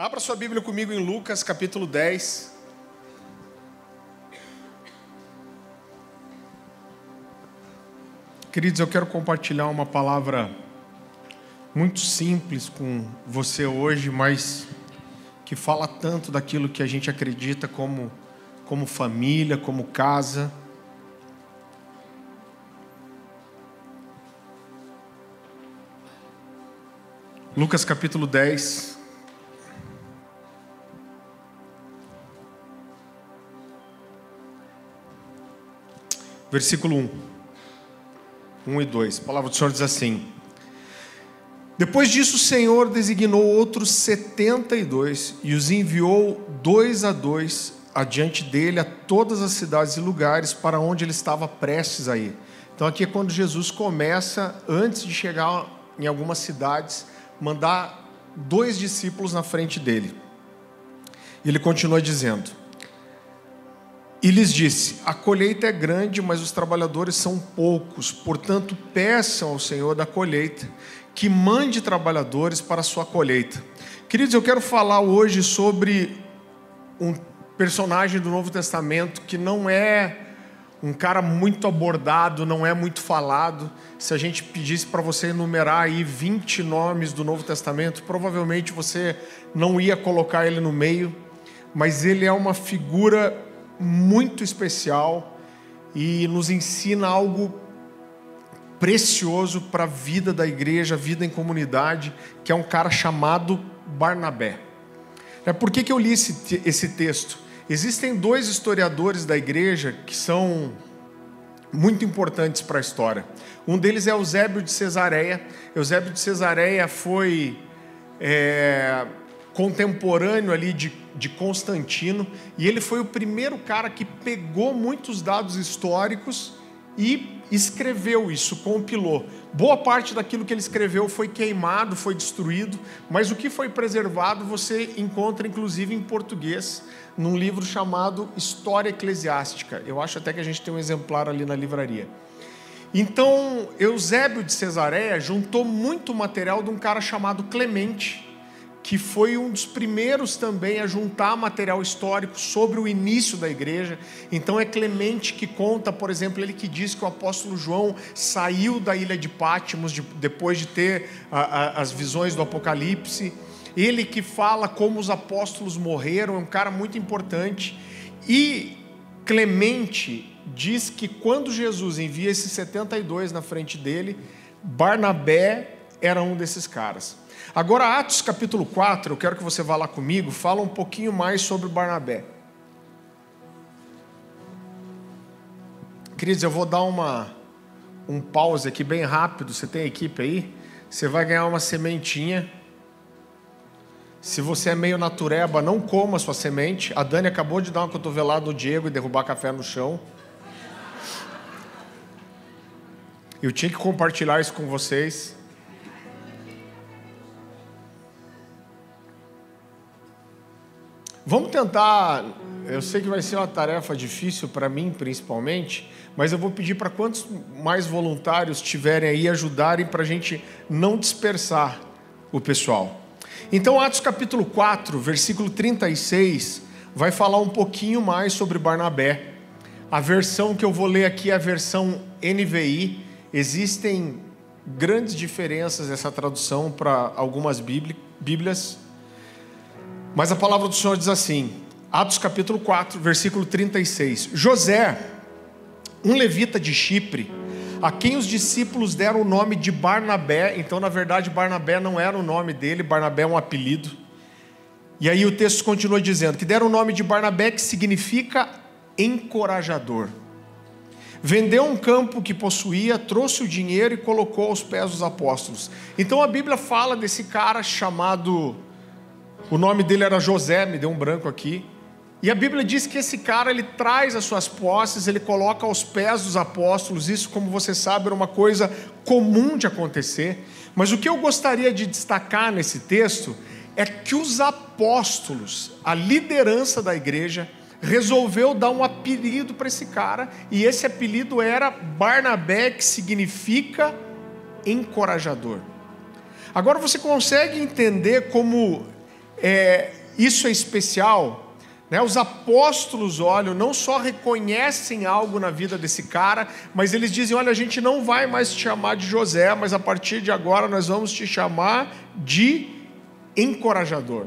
Abra sua Bíblia comigo em Lucas capítulo 10. Queridos, eu quero compartilhar uma palavra muito simples com você hoje, mas que fala tanto daquilo que a gente acredita como, como família, como casa. Lucas capítulo 10. Versículo 1. 1 e 2. A palavra do Senhor diz assim: Depois disso, o Senhor designou outros setenta e dois e os enviou dois a dois adiante dele a todas as cidades e lugares para onde ele estava prestes a ir. Então, aqui é quando Jesus começa, antes de chegar em algumas cidades, mandar dois discípulos na frente dele. Ele continua dizendo: e lhes disse: A colheita é grande, mas os trabalhadores são poucos. Portanto, peçam ao Senhor da colheita que mande trabalhadores para a sua colheita. Queridos, eu quero falar hoje sobre um personagem do Novo Testamento que não é um cara muito abordado, não é muito falado. Se a gente pedisse para você enumerar aí 20 nomes do Novo Testamento, provavelmente você não ia colocar ele no meio, mas ele é uma figura muito especial e nos ensina algo precioso para a vida da igreja, vida em comunidade, que é um cara chamado Barnabé. É por que, que eu li esse, esse texto? Existem dois historiadores da igreja que são muito importantes para a história. Um deles é Eusébio de Cesareia. Eusébio de Cesareia foi é, contemporâneo ali de, de Constantino, e ele foi o primeiro cara que pegou muitos dados históricos e escreveu isso, compilou. Boa parte daquilo que ele escreveu foi queimado, foi destruído, mas o que foi preservado você encontra inclusive em português, num livro chamado História Eclesiástica. Eu acho até que a gente tem um exemplar ali na livraria. Então, Eusébio de Cesareia juntou muito material de um cara chamado Clemente, que foi um dos primeiros também a juntar material histórico sobre o início da igreja. Então é Clemente que conta, por exemplo, ele que diz que o apóstolo João saiu da ilha de Pátimos de, depois de ter a, a, as visões do Apocalipse. Ele que fala como os apóstolos morreram, é um cara muito importante. E Clemente diz que quando Jesus envia esses 72 na frente dele, Barnabé era um desses caras. Agora, Atos capítulo 4, eu quero que você vá lá comigo, fala um pouquinho mais sobre Barnabé. Queridos, eu vou dar uma, um pause aqui bem rápido. Você tem equipe aí? Você vai ganhar uma sementinha. Se você é meio natureba, não coma sua semente. A Dani acabou de dar uma cotovelada no Diego e derrubar café no chão. Eu tinha que compartilhar isso com vocês. Vamos tentar. Eu sei que vai ser uma tarefa difícil para mim, principalmente, mas eu vou pedir para quantos mais voluntários tiverem aí ajudarem para a gente não dispersar o pessoal. Então, Atos capítulo 4, versículo 36, vai falar um pouquinho mais sobre Barnabé. A versão que eu vou ler aqui é a versão NVI. Existem grandes diferenças nessa tradução para algumas bíblias. Mas a palavra do Senhor diz assim, Atos capítulo 4, versículo 36. José, um levita de Chipre, a quem os discípulos deram o nome de Barnabé, então na verdade Barnabé não era o nome dele, Barnabé é um apelido. E aí o texto continua dizendo que deram o nome de Barnabé, que significa encorajador. Vendeu um campo que possuía, trouxe o dinheiro e colocou aos pés dos apóstolos. Então a Bíblia fala desse cara chamado o nome dele era José, me deu um branco aqui. E a Bíblia diz que esse cara ele traz as suas posses, ele coloca aos pés dos apóstolos. Isso, como você sabe, era uma coisa comum de acontecer. Mas o que eu gostaria de destacar nesse texto é que os apóstolos, a liderança da igreja, resolveu dar um apelido para esse cara, e esse apelido era Barnabé, que significa encorajador. Agora você consegue entender como é, isso é especial, né? Os apóstolos, olha, não só reconhecem algo na vida desse cara, mas eles dizem: olha, a gente não vai mais te chamar de José, mas a partir de agora nós vamos te chamar de encorajador.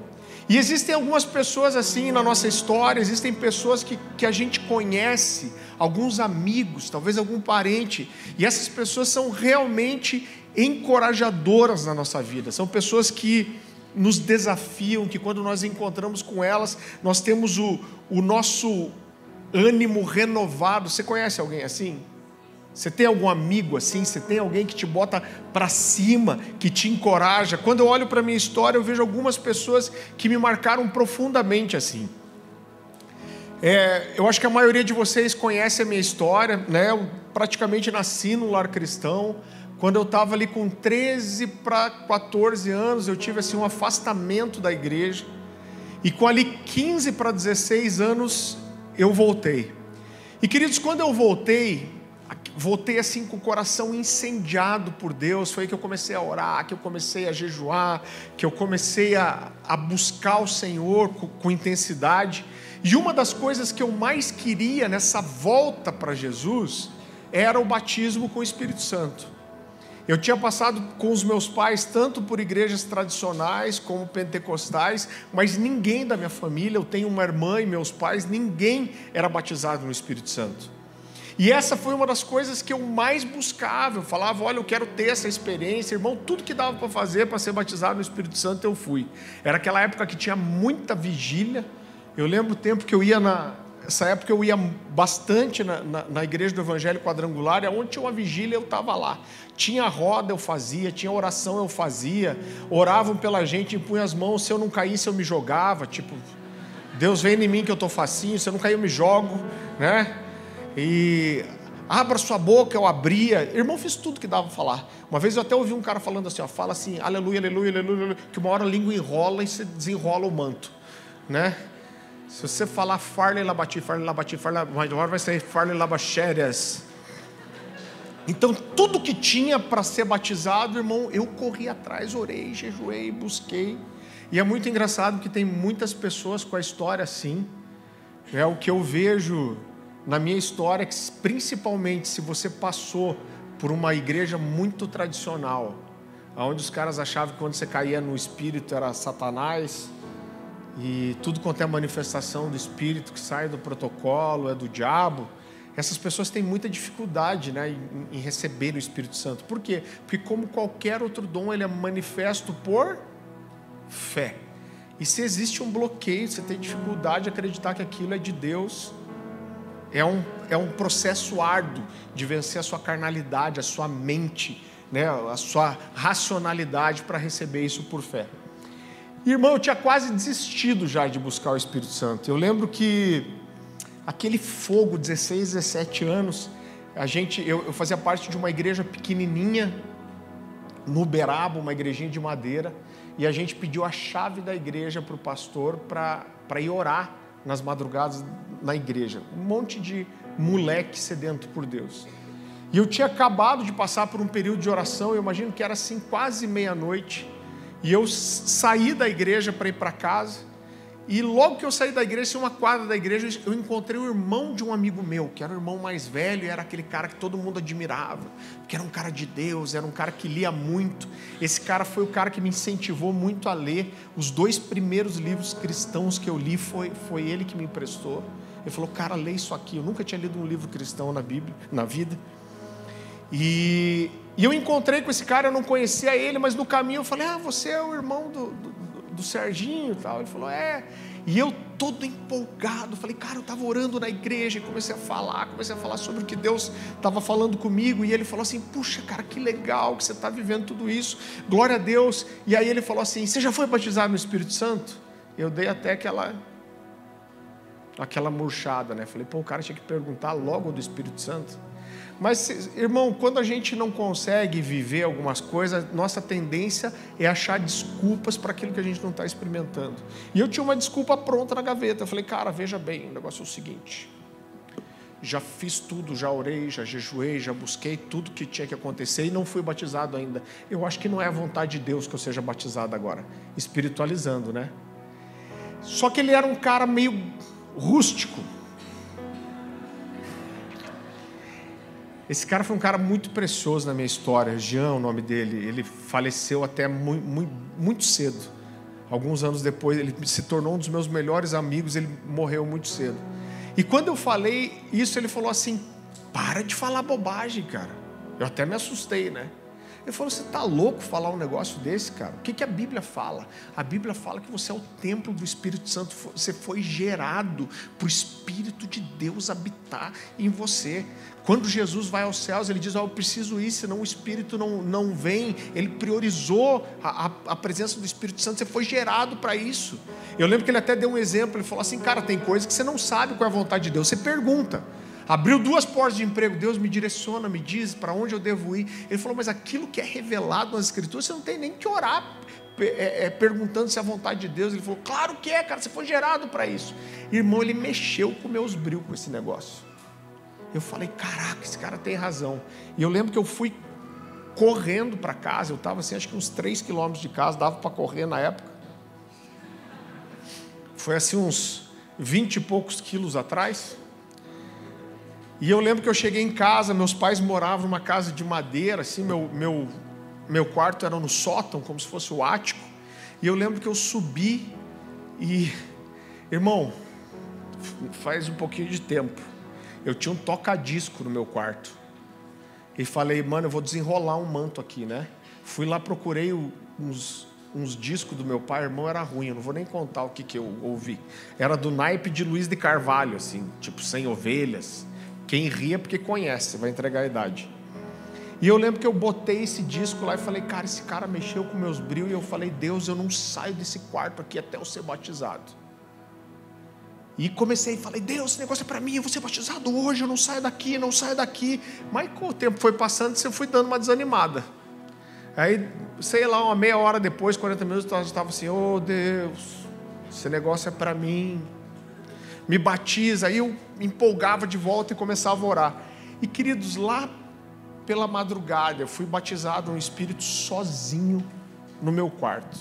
E existem algumas pessoas assim na nossa história, existem pessoas que, que a gente conhece, alguns amigos, talvez algum parente, e essas pessoas são realmente encorajadoras na nossa vida, são pessoas que nos desafiam, que quando nós encontramos com elas, nós temos o, o nosso ânimo renovado. Você conhece alguém assim? Você tem algum amigo assim? Você tem alguém que te bota para cima, que te encoraja? Quando eu olho para minha história, eu vejo algumas pessoas que me marcaram profundamente assim. É, eu acho que a maioria de vocês conhece a minha história, né? Eu praticamente nasci no lar cristão. Quando eu estava ali com 13 para 14 anos, eu tive assim um afastamento da igreja. E com ali 15 para 16 anos, eu voltei. E queridos, quando eu voltei, voltei assim com o coração incendiado por Deus. Foi aí que eu comecei a orar, que eu comecei a jejuar, que eu comecei a, a buscar o Senhor com, com intensidade. E uma das coisas que eu mais queria nessa volta para Jesus era o batismo com o Espírito Santo. Eu tinha passado com os meus pais tanto por igrejas tradicionais como pentecostais, mas ninguém da minha família, eu tenho uma irmã e meus pais, ninguém era batizado no Espírito Santo. E essa foi uma das coisas que eu mais buscava. Eu falava, olha, eu quero ter essa experiência, irmão, tudo que dava para fazer para ser batizado no Espírito Santo eu fui. Era aquela época que tinha muita vigília. Eu lembro o tempo que eu ia na, essa época eu ia bastante na, na, na, igreja do Evangelho Quadrangular, onde tinha uma vigília eu estava lá. Tinha roda eu fazia, tinha oração eu fazia, oravam pela gente, impunha as mãos, se eu não caísse eu me jogava, tipo, Deus vem em mim que eu estou facinho, se eu não cair eu me jogo, né? E abra sua boca, eu abria. Irmão, fiz tudo que dava para falar. Uma vez eu até ouvi um cara falando assim, ó, fala assim, aleluia, aleluia, aleluia, que uma hora a língua enrola e você desenrola o manto, né? Se você falar farle labati, farle labati, farle labati, vai sair farle labaxérias. Então, tudo que tinha para ser batizado, irmão, eu corri atrás, orei, jejuei, busquei. E é muito engraçado que tem muitas pessoas com a história assim. É o que eu vejo na minha história, que principalmente se você passou por uma igreja muito tradicional, onde os caras achavam que quando você caía no espírito era Satanás, e tudo quanto é manifestação do Espírito que sai do protocolo, é do diabo, essas pessoas têm muita dificuldade né, em, receber o Espírito Santo. Por quê? Porque, como qualquer outro dom, ele é manifesto por fé. E se existe um bloqueio, você tem dificuldade de acreditar que aquilo é de Deus, é um, é um processo árduo de vencer a sua carnalidade, a sua mente, né, a sua racionalidade para receber isso por fé. Irmão, eu tinha quase desistido já de buscar o Espírito Santo. Eu lembro que aquele fogo, 16, 17 anos, a gente, eu, eu fazia parte de uma igreja pequenininha no Uberaba, uma igrejinha de madeira, e a gente pediu a chave da igreja para o pastor para ir orar nas madrugadas na igreja. Um monte de moleque sedento por Deus. E eu tinha acabado de passar por um período de oração, eu imagino que era assim quase meia-noite. E eu saí da igreja para ir para casa. E logo que eu saí da igreja, uma quadra da igreja, eu encontrei o irmão de um amigo meu, que era o irmão mais velho, e era aquele cara que todo mundo admirava, que era um cara de Deus, era um cara que lia muito. Esse cara foi o cara que me incentivou muito a ler. Os dois primeiros livros cristãos que eu li foi, foi ele que me emprestou. Ele falou, cara, lê isso aqui. Eu nunca tinha lido um livro cristão na Bíblia, na vida. E e eu encontrei com esse cara, eu não conhecia ele, mas no caminho eu falei: Ah, você é o irmão do, do, do Serginho e tal. Ele falou: É. E eu todo empolgado, falei, cara, eu estava orando na igreja e comecei a falar, comecei a falar sobre o que Deus estava falando comigo. E ele falou assim: Puxa, cara, que legal que você está vivendo tudo isso, glória a Deus. E aí ele falou assim: Você já foi batizado no Espírito Santo? Eu dei até aquela aquela murchada, né? Falei, pô, o cara tinha que perguntar logo do Espírito Santo. Mas, irmão, quando a gente não consegue viver algumas coisas, nossa tendência é achar desculpas para aquilo que a gente não está experimentando. E eu tinha uma desculpa pronta na gaveta. Eu falei, cara, veja bem, o negócio é o seguinte. Já fiz tudo, já orei, já jejuei, já busquei tudo que tinha que acontecer e não fui batizado ainda. Eu acho que não é a vontade de Deus que eu seja batizado agora. Espiritualizando, né? Só que ele era um cara meio rústico. Esse cara foi um cara muito precioso na minha história, Jean, o nome dele. Ele faleceu até muito, muito, muito cedo. Alguns anos depois, ele se tornou um dos meus melhores amigos. Ele morreu muito cedo. E quando eu falei isso, ele falou assim: para de falar bobagem, cara. Eu até me assustei, né? Ele falou: Você está louco falar um negócio desse, cara? O que, que a Bíblia fala? A Bíblia fala que você é o templo do Espírito Santo, você foi gerado para o Espírito de Deus habitar em você. Quando Jesus vai aos céus, ele diz: oh, Eu preciso ir, senão o Espírito não, não vem. Ele priorizou a, a, a presença do Espírito Santo, você foi gerado para isso. Eu lembro que ele até deu um exemplo: ele falou assim, cara, tem coisas que você não sabe qual é a vontade de Deus, você pergunta. Abriu duas portas de emprego, Deus me direciona, me diz para onde eu devo ir. Ele falou, mas aquilo que é revelado nas Escrituras, você não tem nem que orar é, é, perguntando se é a vontade de Deus. Ele falou, claro que é, cara, você foi gerado para isso. Irmão, ele mexeu com meus brilhos com esse negócio. Eu falei, caraca, esse cara tem razão. E eu lembro que eu fui correndo para casa, eu estava assim, acho que uns 3 quilômetros de casa, dava para correr na época. Foi assim uns 20 e poucos quilos atrás. E eu lembro que eu cheguei em casa, meus pais moravam numa casa de madeira, assim, meu, meu, meu quarto era no sótão, como se fosse o ático. E eu lembro que eu subi e, irmão, faz um pouquinho de tempo, eu tinha um toca-disco no meu quarto. E falei, mano, eu vou desenrolar um manto aqui, né? Fui lá, procurei uns, uns discos do meu pai, irmão, era ruim, eu não vou nem contar o que, que eu ouvi. Era do naipe de Luiz de Carvalho, assim, tipo, sem ovelhas quem ria porque conhece, vai entregar a idade. E eu lembro que eu botei esse disco lá e falei, cara, esse cara mexeu com meus brilhos. E eu falei, Deus, eu não saio desse quarto aqui até eu ser batizado. E comecei, falei, Deus, esse negócio é para mim, eu vou ser batizado hoje, eu não saio daqui, não saio daqui. Mas com o tempo foi passando, você foi dando uma desanimada. Aí, sei lá, uma meia hora depois, 40 minutos, eu estava assim, oh Deus, esse negócio é para mim me batiza. Aí eu empolgava de volta e começava a orar. E queridos, lá pela madrugada, eu fui batizado no Espírito sozinho no meu quarto.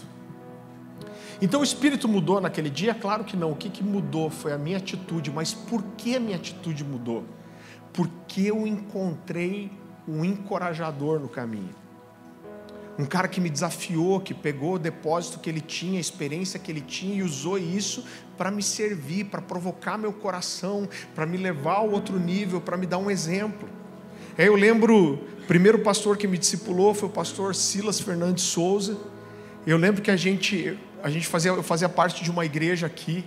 Então o Espírito mudou naquele dia? Claro que não. O que, que mudou foi a minha atitude. Mas por que a minha atitude mudou? Porque eu encontrei um encorajador no caminho um cara que me desafiou, que pegou o depósito que ele tinha, a experiência que ele tinha e usou isso para me servir, para provocar meu coração, para me levar ao outro nível, para me dar um exemplo. Aí eu lembro, o primeiro pastor que me discipulou foi o pastor Silas Fernandes Souza. Eu lembro que a gente, a gente fazia, eu fazia parte de uma igreja aqui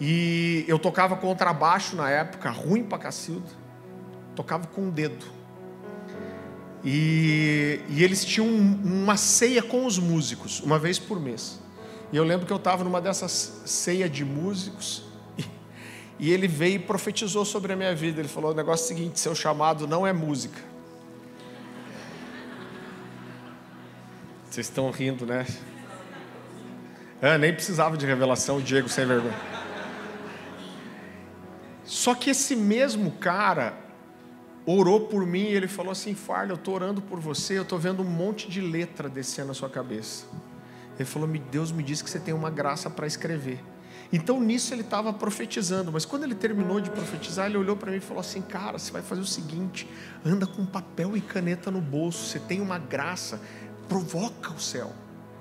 e eu tocava contrabaixo na época, ruim para cacildo, tocava com o dedo. E, e eles tinham uma ceia com os músicos, uma vez por mês. E eu lembro que eu estava numa dessas ceias de músicos, e, e ele veio e profetizou sobre a minha vida. Ele falou: o negócio é o seguinte, seu chamado não é música. Vocês estão rindo, né? Ah, nem precisava de revelação, o Diego sem vergonha. Só que esse mesmo cara, orou por mim e ele falou assim: Farley, eu estou orando por você, eu estou vendo um monte de letra descendo na sua cabeça. Ele falou: Deus me disse que você tem uma graça para escrever. Então nisso ele estava profetizando, mas quando ele terminou de profetizar, ele olhou para mim e falou assim: Cara, você vai fazer o seguinte, anda com papel e caneta no bolso, você tem uma graça, provoca o céu.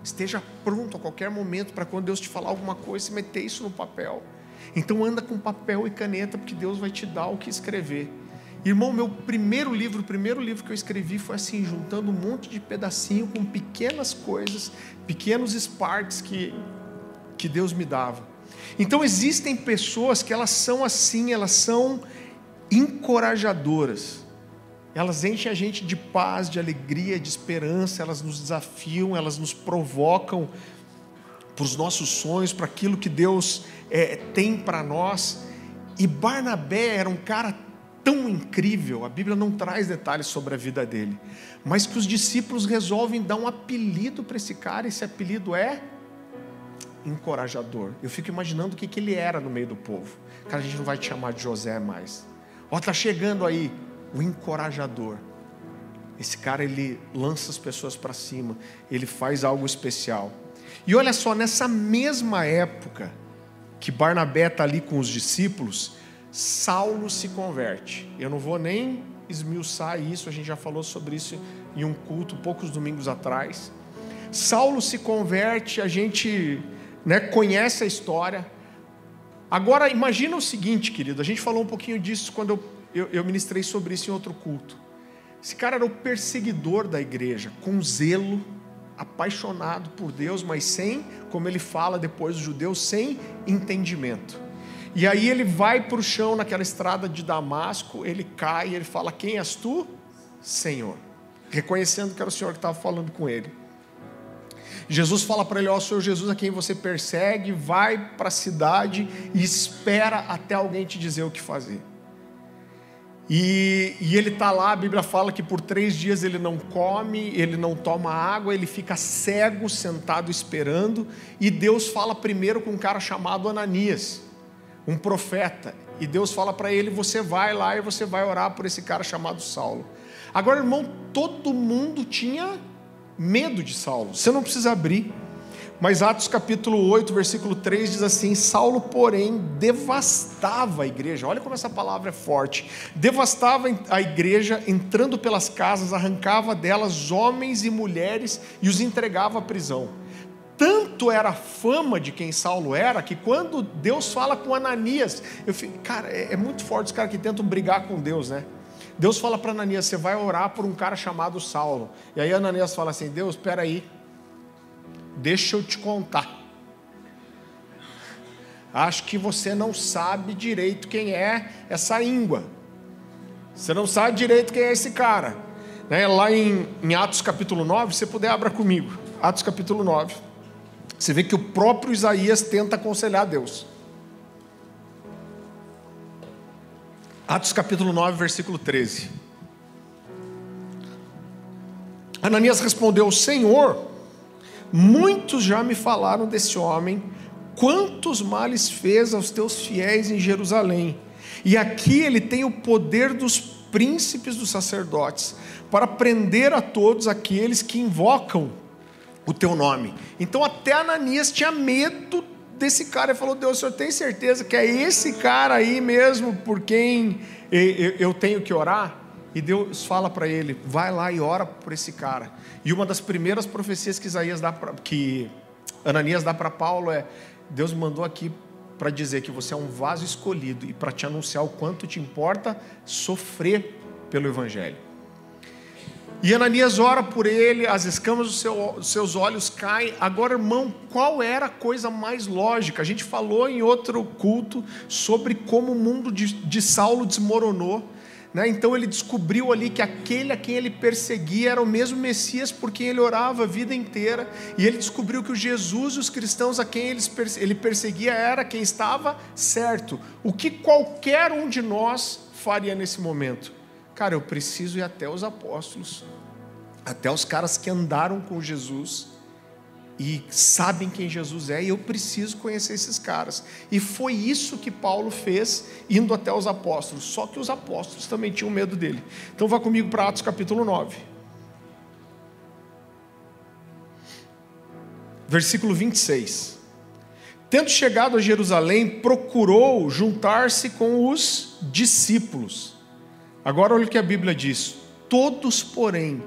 Esteja pronto a qualquer momento para quando Deus te falar alguma coisa, você meter isso no papel. Então anda com papel e caneta, porque Deus vai te dar o que escrever. Irmão, meu primeiro livro, o primeiro livro que eu escrevi foi assim, juntando um monte de pedacinho com pequenas coisas, pequenos sparks que, que Deus me dava. Então existem pessoas que elas são assim, elas são encorajadoras. Elas enchem a gente de paz, de alegria, de esperança, elas nos desafiam, elas nos provocam para os nossos sonhos, para aquilo que Deus é, tem para nós. E Barnabé era um cara tão incrível, a Bíblia não traz detalhes sobre a vida dele, mas que os discípulos resolvem dar um apelido para esse cara, esse apelido é encorajador. Eu fico imaginando o que, que ele era no meio do povo. Cara, a gente não vai te chamar de José mais. Ó, tá chegando aí o encorajador. Esse cara ele lança as pessoas para cima, ele faz algo especial. E olha só, nessa mesma época que Barnabé está ali com os discípulos, Saulo se converte. Eu não vou nem esmiuçar isso, a gente já falou sobre isso em um culto poucos domingos atrás. Saulo se converte, a gente né, conhece a história. Agora, imagina o seguinte, querido, a gente falou um pouquinho disso quando eu, eu, eu ministrei sobre isso em outro culto. Esse cara era o perseguidor da igreja, com zelo, apaixonado por Deus, mas sem, como ele fala depois dos judeus, sem entendimento. E aí ele vai para o chão naquela estrada de Damasco, ele cai e ele fala: Quem és tu? Senhor. Reconhecendo que era o Senhor que estava falando com ele. Jesus fala para ele: Ó, oh, Senhor Jesus, a quem você persegue, vai para a cidade e espera até alguém te dizer o que fazer. E, e ele está lá, a Bíblia fala que por três dias ele não come, ele não toma água, ele fica cego, sentado esperando. E Deus fala primeiro com um cara chamado Ananias, um profeta. E Deus fala para ele: Você vai lá e você vai orar por esse cara chamado Saulo. Agora, irmão, todo mundo tinha medo de Saulo. Você não precisa abrir. Mas Atos capítulo 8, versículo 3 diz assim: Saulo, porém, devastava a igreja. Olha como essa palavra é forte. Devastava a igreja, entrando pelas casas, arrancava delas homens e mulheres e os entregava à prisão. Tanto era a fama de quem Saulo era, que quando Deus fala com Ananias, eu fico, cara, é, é muito forte os caras que tentam brigar com Deus, né? Deus fala para Ananias: você vai orar por um cara chamado Saulo. E aí Ananias fala assim: Deus, espera aí Deixa eu te contar. Acho que você não sabe direito quem é essa íngua. Você não sabe direito quem é esse cara. Né? Lá em, em Atos capítulo 9, se puder, abra comigo. Atos capítulo 9. Você vê que o próprio Isaías tenta aconselhar Deus. Atos capítulo 9, versículo 13. Ananias respondeu: Senhor, Muitos já me falaram desse homem, quantos males fez aos teus fiéis em Jerusalém. E aqui ele tem o poder dos príncipes dos sacerdotes para prender a todos aqueles que invocam o teu nome. Então até Ananias tinha medo desse cara e falou: Deus, o senhor tem certeza que é esse cara aí mesmo por quem eu tenho que orar? E Deus fala para ele: vai lá e ora por esse cara. E uma das primeiras profecias que Isaías dá pra, que Ananias dá para Paulo é: Deus me mandou aqui para dizer que você é um vaso escolhido e para te anunciar o quanto te importa sofrer pelo evangelho. E Ananias ora por ele, as escamas dos seu, seus olhos caem. Agora, irmão, qual era a coisa mais lógica? A gente falou em outro culto sobre como o mundo de, de Saulo desmoronou né? Então ele descobriu ali que aquele a quem ele perseguia era o mesmo Messias por quem ele orava a vida inteira, e ele descobriu que o Jesus e os cristãos a quem ele perseguia era quem estava certo. O que qualquer um de nós faria nesse momento? Cara, eu preciso ir até os apóstolos, até os caras que andaram com Jesus e sabem quem Jesus é, e eu preciso conhecer esses caras. E foi isso que Paulo fez indo até os apóstolos, só que os apóstolos também tinham medo dele. Então vá comigo para Atos capítulo 9. Versículo 26. Tendo chegado a Jerusalém, procurou juntar-se com os discípulos. Agora olha o que a Bíblia diz: todos, porém,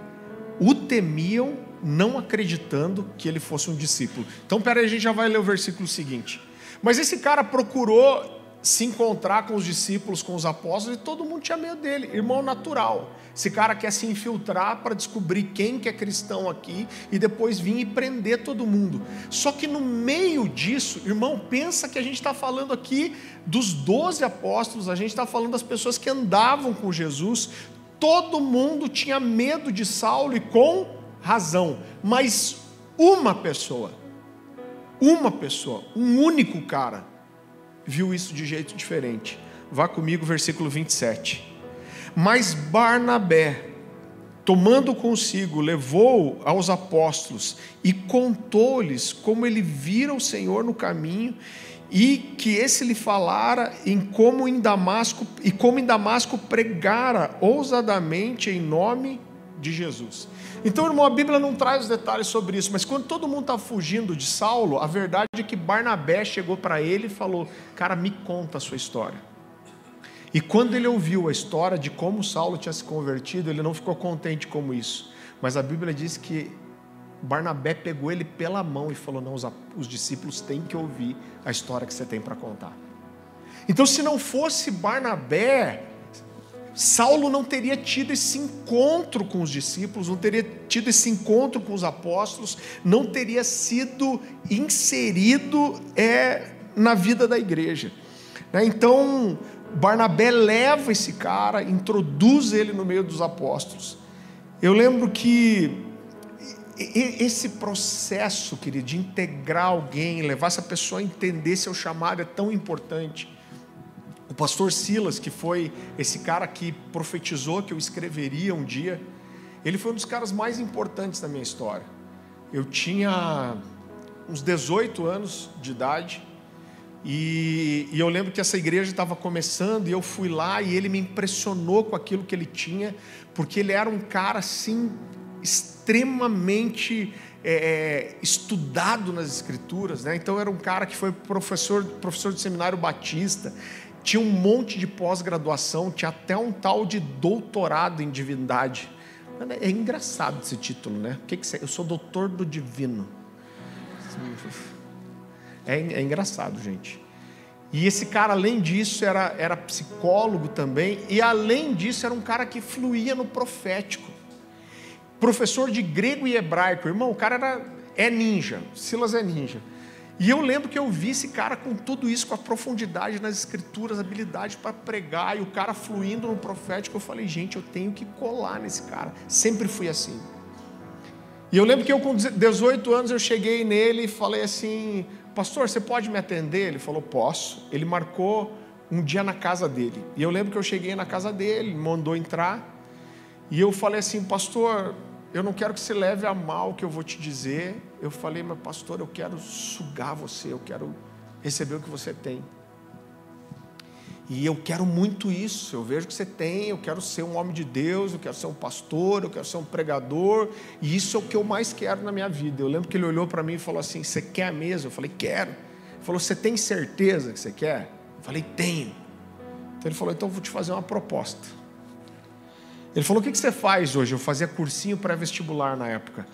o temiam não acreditando que ele fosse um discípulo. Então, peraí, a gente já vai ler o versículo seguinte. Mas esse cara procurou se encontrar com os discípulos, com os apóstolos, e todo mundo tinha medo dele, irmão natural. Esse cara quer se infiltrar para descobrir quem que é cristão aqui e depois vir e prender todo mundo. Só que no meio disso, irmão, pensa que a gente está falando aqui dos doze apóstolos, a gente está falando das pessoas que andavam com Jesus. Todo mundo tinha medo de Saulo e com razão, mas uma pessoa, uma pessoa, um único cara, viu isso de jeito diferente. Vá comigo, versículo 27. Mas Barnabé, tomando consigo, levou aos apóstolos e contou-lhes como ele vira o Senhor no caminho e que esse lhe falara em como em Damasco e como em Damasco pregara ousadamente em nome de Jesus. Então, irmão, a Bíblia não traz os detalhes sobre isso, mas quando todo mundo está fugindo de Saulo, a verdade é que Barnabé chegou para ele e falou: Cara, me conta a sua história. E quando ele ouviu a história de como Saulo tinha se convertido, ele não ficou contente como isso. Mas a Bíblia diz que Barnabé pegou ele pela mão e falou: Não, os discípulos têm que ouvir a história que você tem para contar. Então, se não fosse Barnabé, Saulo não teria tido esse encontro com os discípulos, não teria tido esse encontro com os apóstolos, não teria sido inserido é, na vida da igreja. Né? Então, Barnabé leva esse cara, introduz ele no meio dos apóstolos. Eu lembro que esse processo, querido, de integrar alguém, levar essa pessoa a entender seu chamado é tão importante. O pastor Silas, que foi esse cara que profetizou que eu escreveria um dia, ele foi um dos caras mais importantes da minha história. Eu tinha uns 18 anos de idade e, e eu lembro que essa igreja estava começando e eu fui lá e ele me impressionou com aquilo que ele tinha, porque ele era um cara assim extremamente é, estudado nas escrituras, né? Então era um cara que foi professor, professor de seminário batista, tinha um monte de pós-graduação, tinha até um tal de doutorado em divindade. É engraçado esse título, né? O que, que. Eu sou doutor do divino. É, é, engraçado, gente. E esse cara, além disso, era, era psicólogo também, e além disso, era um cara que fluía no profético. Professor de grego e hebraico. Irmão, o cara era, é ninja. Silas é ninja. E eu lembro que eu vi esse cara com tudo isso, com a profundidade nas escrituras, habilidade para pregar, e o cara fluindo no profético. Eu falei, gente, eu tenho que colar nesse cara. Sempre fui assim. E eu lembro que eu, com 18 anos, eu cheguei nele e falei assim: Pastor, você pode me atender? Ele falou: Posso. Ele marcou um dia na casa dele. E eu lembro que eu cheguei na casa dele, mandou entrar. E eu falei assim: Pastor, eu não quero que você leve a mal o que eu vou te dizer. Eu falei, mas pastor, eu quero sugar você, eu quero receber o que você tem. E eu quero muito isso. Eu vejo que você tem, eu quero ser um homem de Deus, eu quero ser um pastor, eu quero ser um pregador, e isso é o que eu mais quero na minha vida. Eu lembro que ele olhou para mim e falou assim: Você quer mesmo? Eu falei: Quero. Ele falou: Você tem certeza que você quer? Eu falei: Tenho. Então ele falou: Então eu vou te fazer uma proposta. Ele falou: O que você faz hoje? Eu fazia cursinho pré-vestibular na época.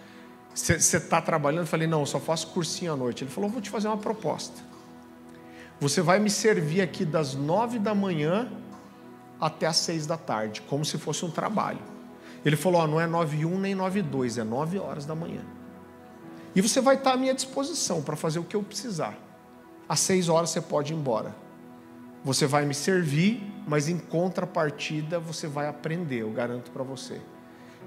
Você está trabalhando? Eu falei: Não, eu só faço cursinho à noite. Ele falou: Vou te fazer uma proposta. Você vai me servir aqui das nove da manhã até as seis da tarde, como se fosse um trabalho. Ele falou: oh, Não é nove e um nem nove e dois, é nove horas da manhã. E você vai estar à minha disposição para fazer o que eu precisar. Às seis horas você pode ir embora. Você vai me servir, mas em contrapartida você vai aprender, eu garanto para você.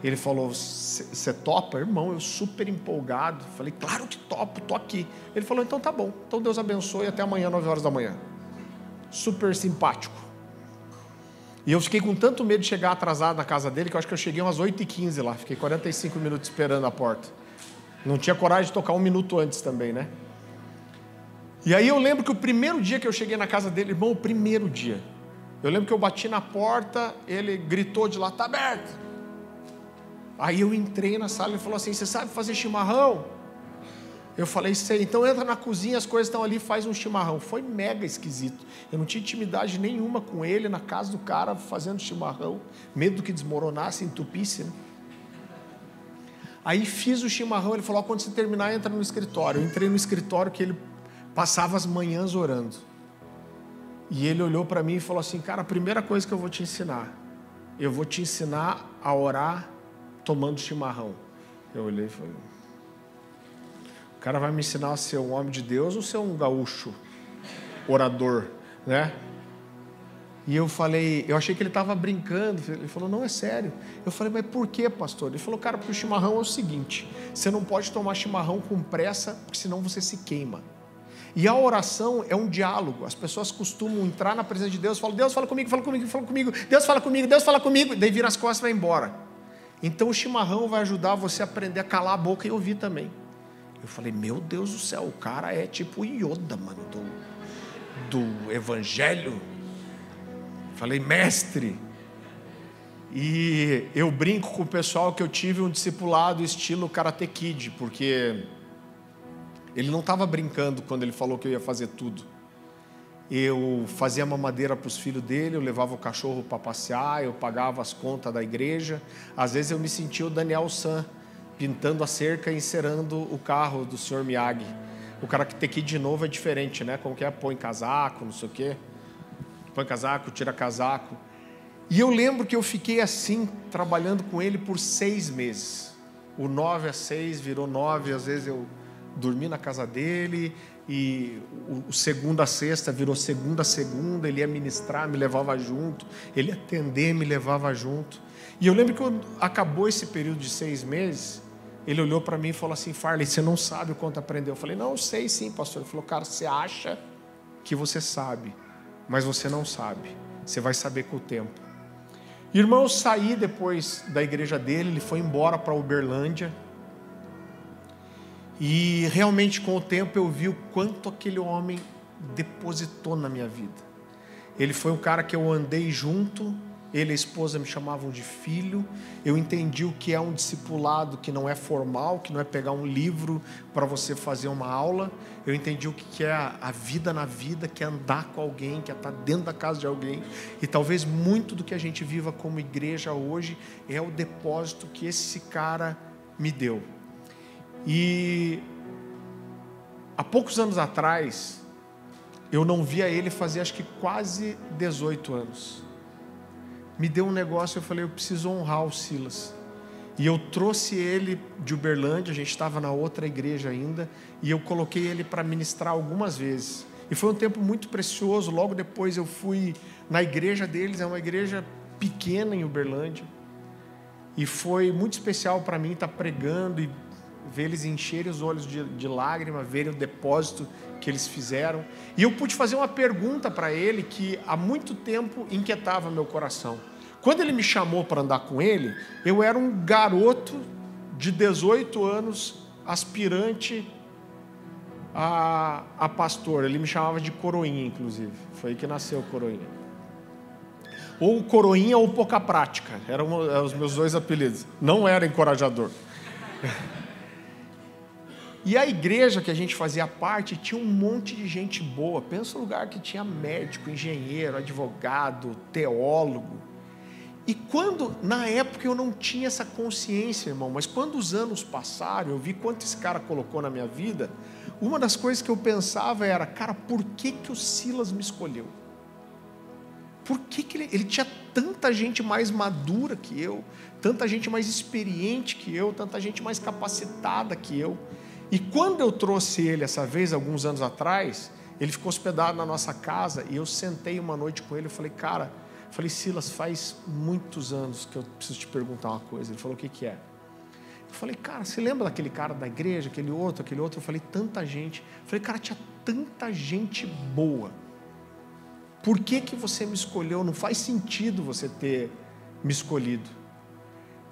Ele falou: Você topa? Irmão, eu super empolgado. Falei: Claro que topo, estou aqui. Ele falou: Então tá bom. Então Deus abençoe até amanhã, 9 horas da manhã. Super simpático. E eu fiquei com tanto medo de chegar atrasado na casa dele que eu acho que eu cheguei umas 8h15 lá. Fiquei 45 minutos esperando a porta. Não tinha coragem de tocar um minuto antes também, né? E aí eu lembro que o primeiro dia que eu cheguei na casa dele, irmão, o primeiro dia, eu lembro que eu bati na porta, ele gritou de lá, está aberto. Aí eu entrei na sala e falou assim: Você sabe fazer chimarrão? Eu falei, sei, então entra na cozinha, as coisas estão ali, faz um chimarrão. Foi mega esquisito. Eu não tinha intimidade nenhuma com ele na casa do cara fazendo chimarrão, medo que desmoronasse, entupisse. Né? Aí fiz o chimarrão, ele falou: quando você terminar, entra no escritório. Eu entrei no escritório que ele passava as manhãs orando. E ele olhou para mim e falou assim: Cara, a primeira coisa que eu vou te ensinar, eu vou te ensinar a orar tomando chimarrão. Eu olhei e falei: O cara vai me ensinar a ser um homem de Deus ou ser um gaúcho orador, né? E eu falei, eu achei que ele estava brincando. Ele falou, não, é sério. Eu falei, mas por que, pastor? Ele falou, cara, porque o chimarrão é o seguinte: você não pode tomar chimarrão com pressa, porque senão você se queima. E a oração é um diálogo. As pessoas costumam entrar na presença de Deus, falam: Deus fala comigo, fala comigo, fala comigo. Deus fala comigo, Deus fala comigo. Daí vira as costas e vai embora. Então o chimarrão vai ajudar você a aprender a calar a boca e ouvir também. Eu falei: Meu Deus do céu, o cara é tipo Yoda, mano, do, do Evangelho. Falei: Mestre. E eu brinco com o pessoal que eu tive um discipulado estilo Karate Kid, porque ele não estava brincando quando ele falou que eu ia fazer tudo. Eu fazia mamadeira para os filhos dele, eu levava o cachorro para passear, eu pagava as contas da igreja. Às vezes eu me sentia o Daniel San, pintando a cerca e encerando o carro do senhor Miyagi. O Karate Kid de novo é diferente, né? Como que é? Põe casaco, não sei o quê. Põe casaco, tira casaco. E eu lembro que eu fiquei assim, trabalhando com ele por seis meses. O nove a seis virou nove, às vezes eu dormi na casa dele, e o segunda a sexta virou segunda a segunda, ele ia ministrar, me levava junto, ele ia atender, me levava junto. E eu lembro que quando acabou esse período de seis meses, ele olhou para mim e falou assim: Farley, você não sabe o quanto aprendeu. Eu falei: Não, sei sim, pastor. Ele falou: Cara, você acha que você sabe, mas você não sabe. Você vai saber com o tempo. Irmão, eu saí depois da igreja dele, ele foi embora para Uberlândia. E realmente com o tempo eu vi o quanto aquele homem depositou na minha vida. Ele foi um cara que eu andei junto, ele e a esposa me chamavam de filho. Eu entendi o que é um discipulado que não é formal, que não é pegar um livro para você fazer uma aula. Eu entendi o que é a vida na vida, que é andar com alguém, que é estar dentro da casa de alguém. E talvez muito do que a gente viva como igreja hoje é o depósito que esse cara me deu. E há poucos anos atrás, eu não via ele fazer acho que quase 18 anos me deu um negócio, eu falei, eu preciso honrar o Silas. E eu trouxe ele de Uberlândia, a gente estava na outra igreja ainda, e eu coloquei ele para ministrar algumas vezes. E foi um tempo muito precioso. Logo depois eu fui na igreja deles, é uma igreja pequena em Uberlândia. E foi muito especial para mim estar pregando e ver eles encherem os olhos de, de lágrima, verem o depósito que eles fizeram. E eu pude fazer uma pergunta para ele que há muito tempo inquietava meu coração. Quando ele me chamou para andar com ele, eu era um garoto de 18 anos, aspirante a, a pastor. Ele me chamava de Coroinha, inclusive. Foi aí que nasceu Coroinha. Ou Coroinha ou Pouca Prática. Eram os meus dois apelidos. Não era encorajador. E a igreja que a gente fazia parte tinha um monte de gente boa. Pensa no lugar que tinha médico, engenheiro, advogado, teólogo. E quando, na época eu não tinha essa consciência, irmão, mas quando os anos passaram, eu vi quanto esse cara colocou na minha vida, uma das coisas que eu pensava era, cara, por que, que o Silas me escolheu? Por que, que ele, ele tinha tanta gente mais madura que eu, tanta gente mais experiente que eu, tanta gente mais capacitada que eu? E quando eu trouxe ele essa vez, alguns anos atrás, ele ficou hospedado na nossa casa e eu sentei uma noite com ele e falei, cara, falei, Silas, faz muitos anos que eu preciso te perguntar uma coisa. Ele falou, o que, que é? Eu falei, cara, você lembra daquele cara da igreja, aquele outro, aquele outro? Eu falei, tanta gente. Eu falei, cara, tinha tanta gente boa. Por que, que você me escolheu? Não faz sentido você ter me escolhido.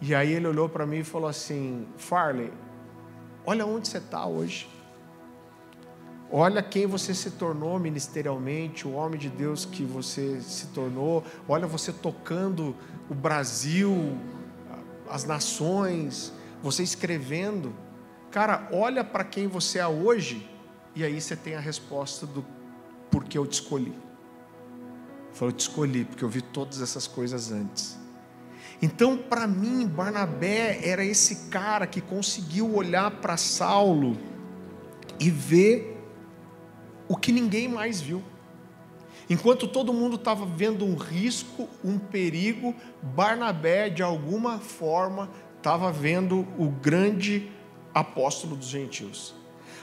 E aí ele olhou para mim e falou assim: Farley, Olha onde você está hoje. Olha quem você se tornou ministerialmente, o homem de Deus que você se tornou. Olha você tocando o Brasil, as nações, você escrevendo. Cara, olha para quem você é hoje e aí você tem a resposta do porquê eu te escolhi. Falou, eu te escolhi porque eu vi todas essas coisas antes. Então, para mim, Barnabé era esse cara que conseguiu olhar para Saulo e ver o que ninguém mais viu. Enquanto todo mundo estava vendo um risco, um perigo, Barnabé, de alguma forma, estava vendo o grande apóstolo dos gentios.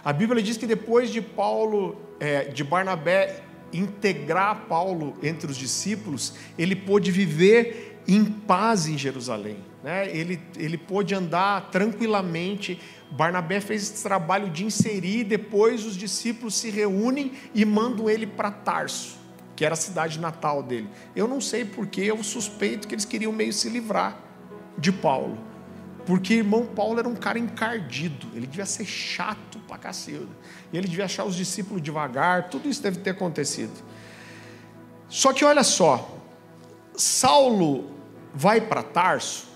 A Bíblia diz que depois de Paulo, é, de Barnabé integrar Paulo entre os discípulos, ele pôde viver em paz em Jerusalém. Né? Ele, ele pôde andar tranquilamente. Barnabé fez esse trabalho de inserir, depois os discípulos se reúnem e mandam ele para Tarso, que era a cidade natal dele. Eu não sei porque, eu suspeito que eles queriam meio se livrar de Paulo. Porque irmão Paulo era um cara encardido, ele devia ser chato pra cacilda. E ele devia achar os discípulos devagar, tudo isso deve ter acontecido. Só que olha só, Saulo vai para Tarso,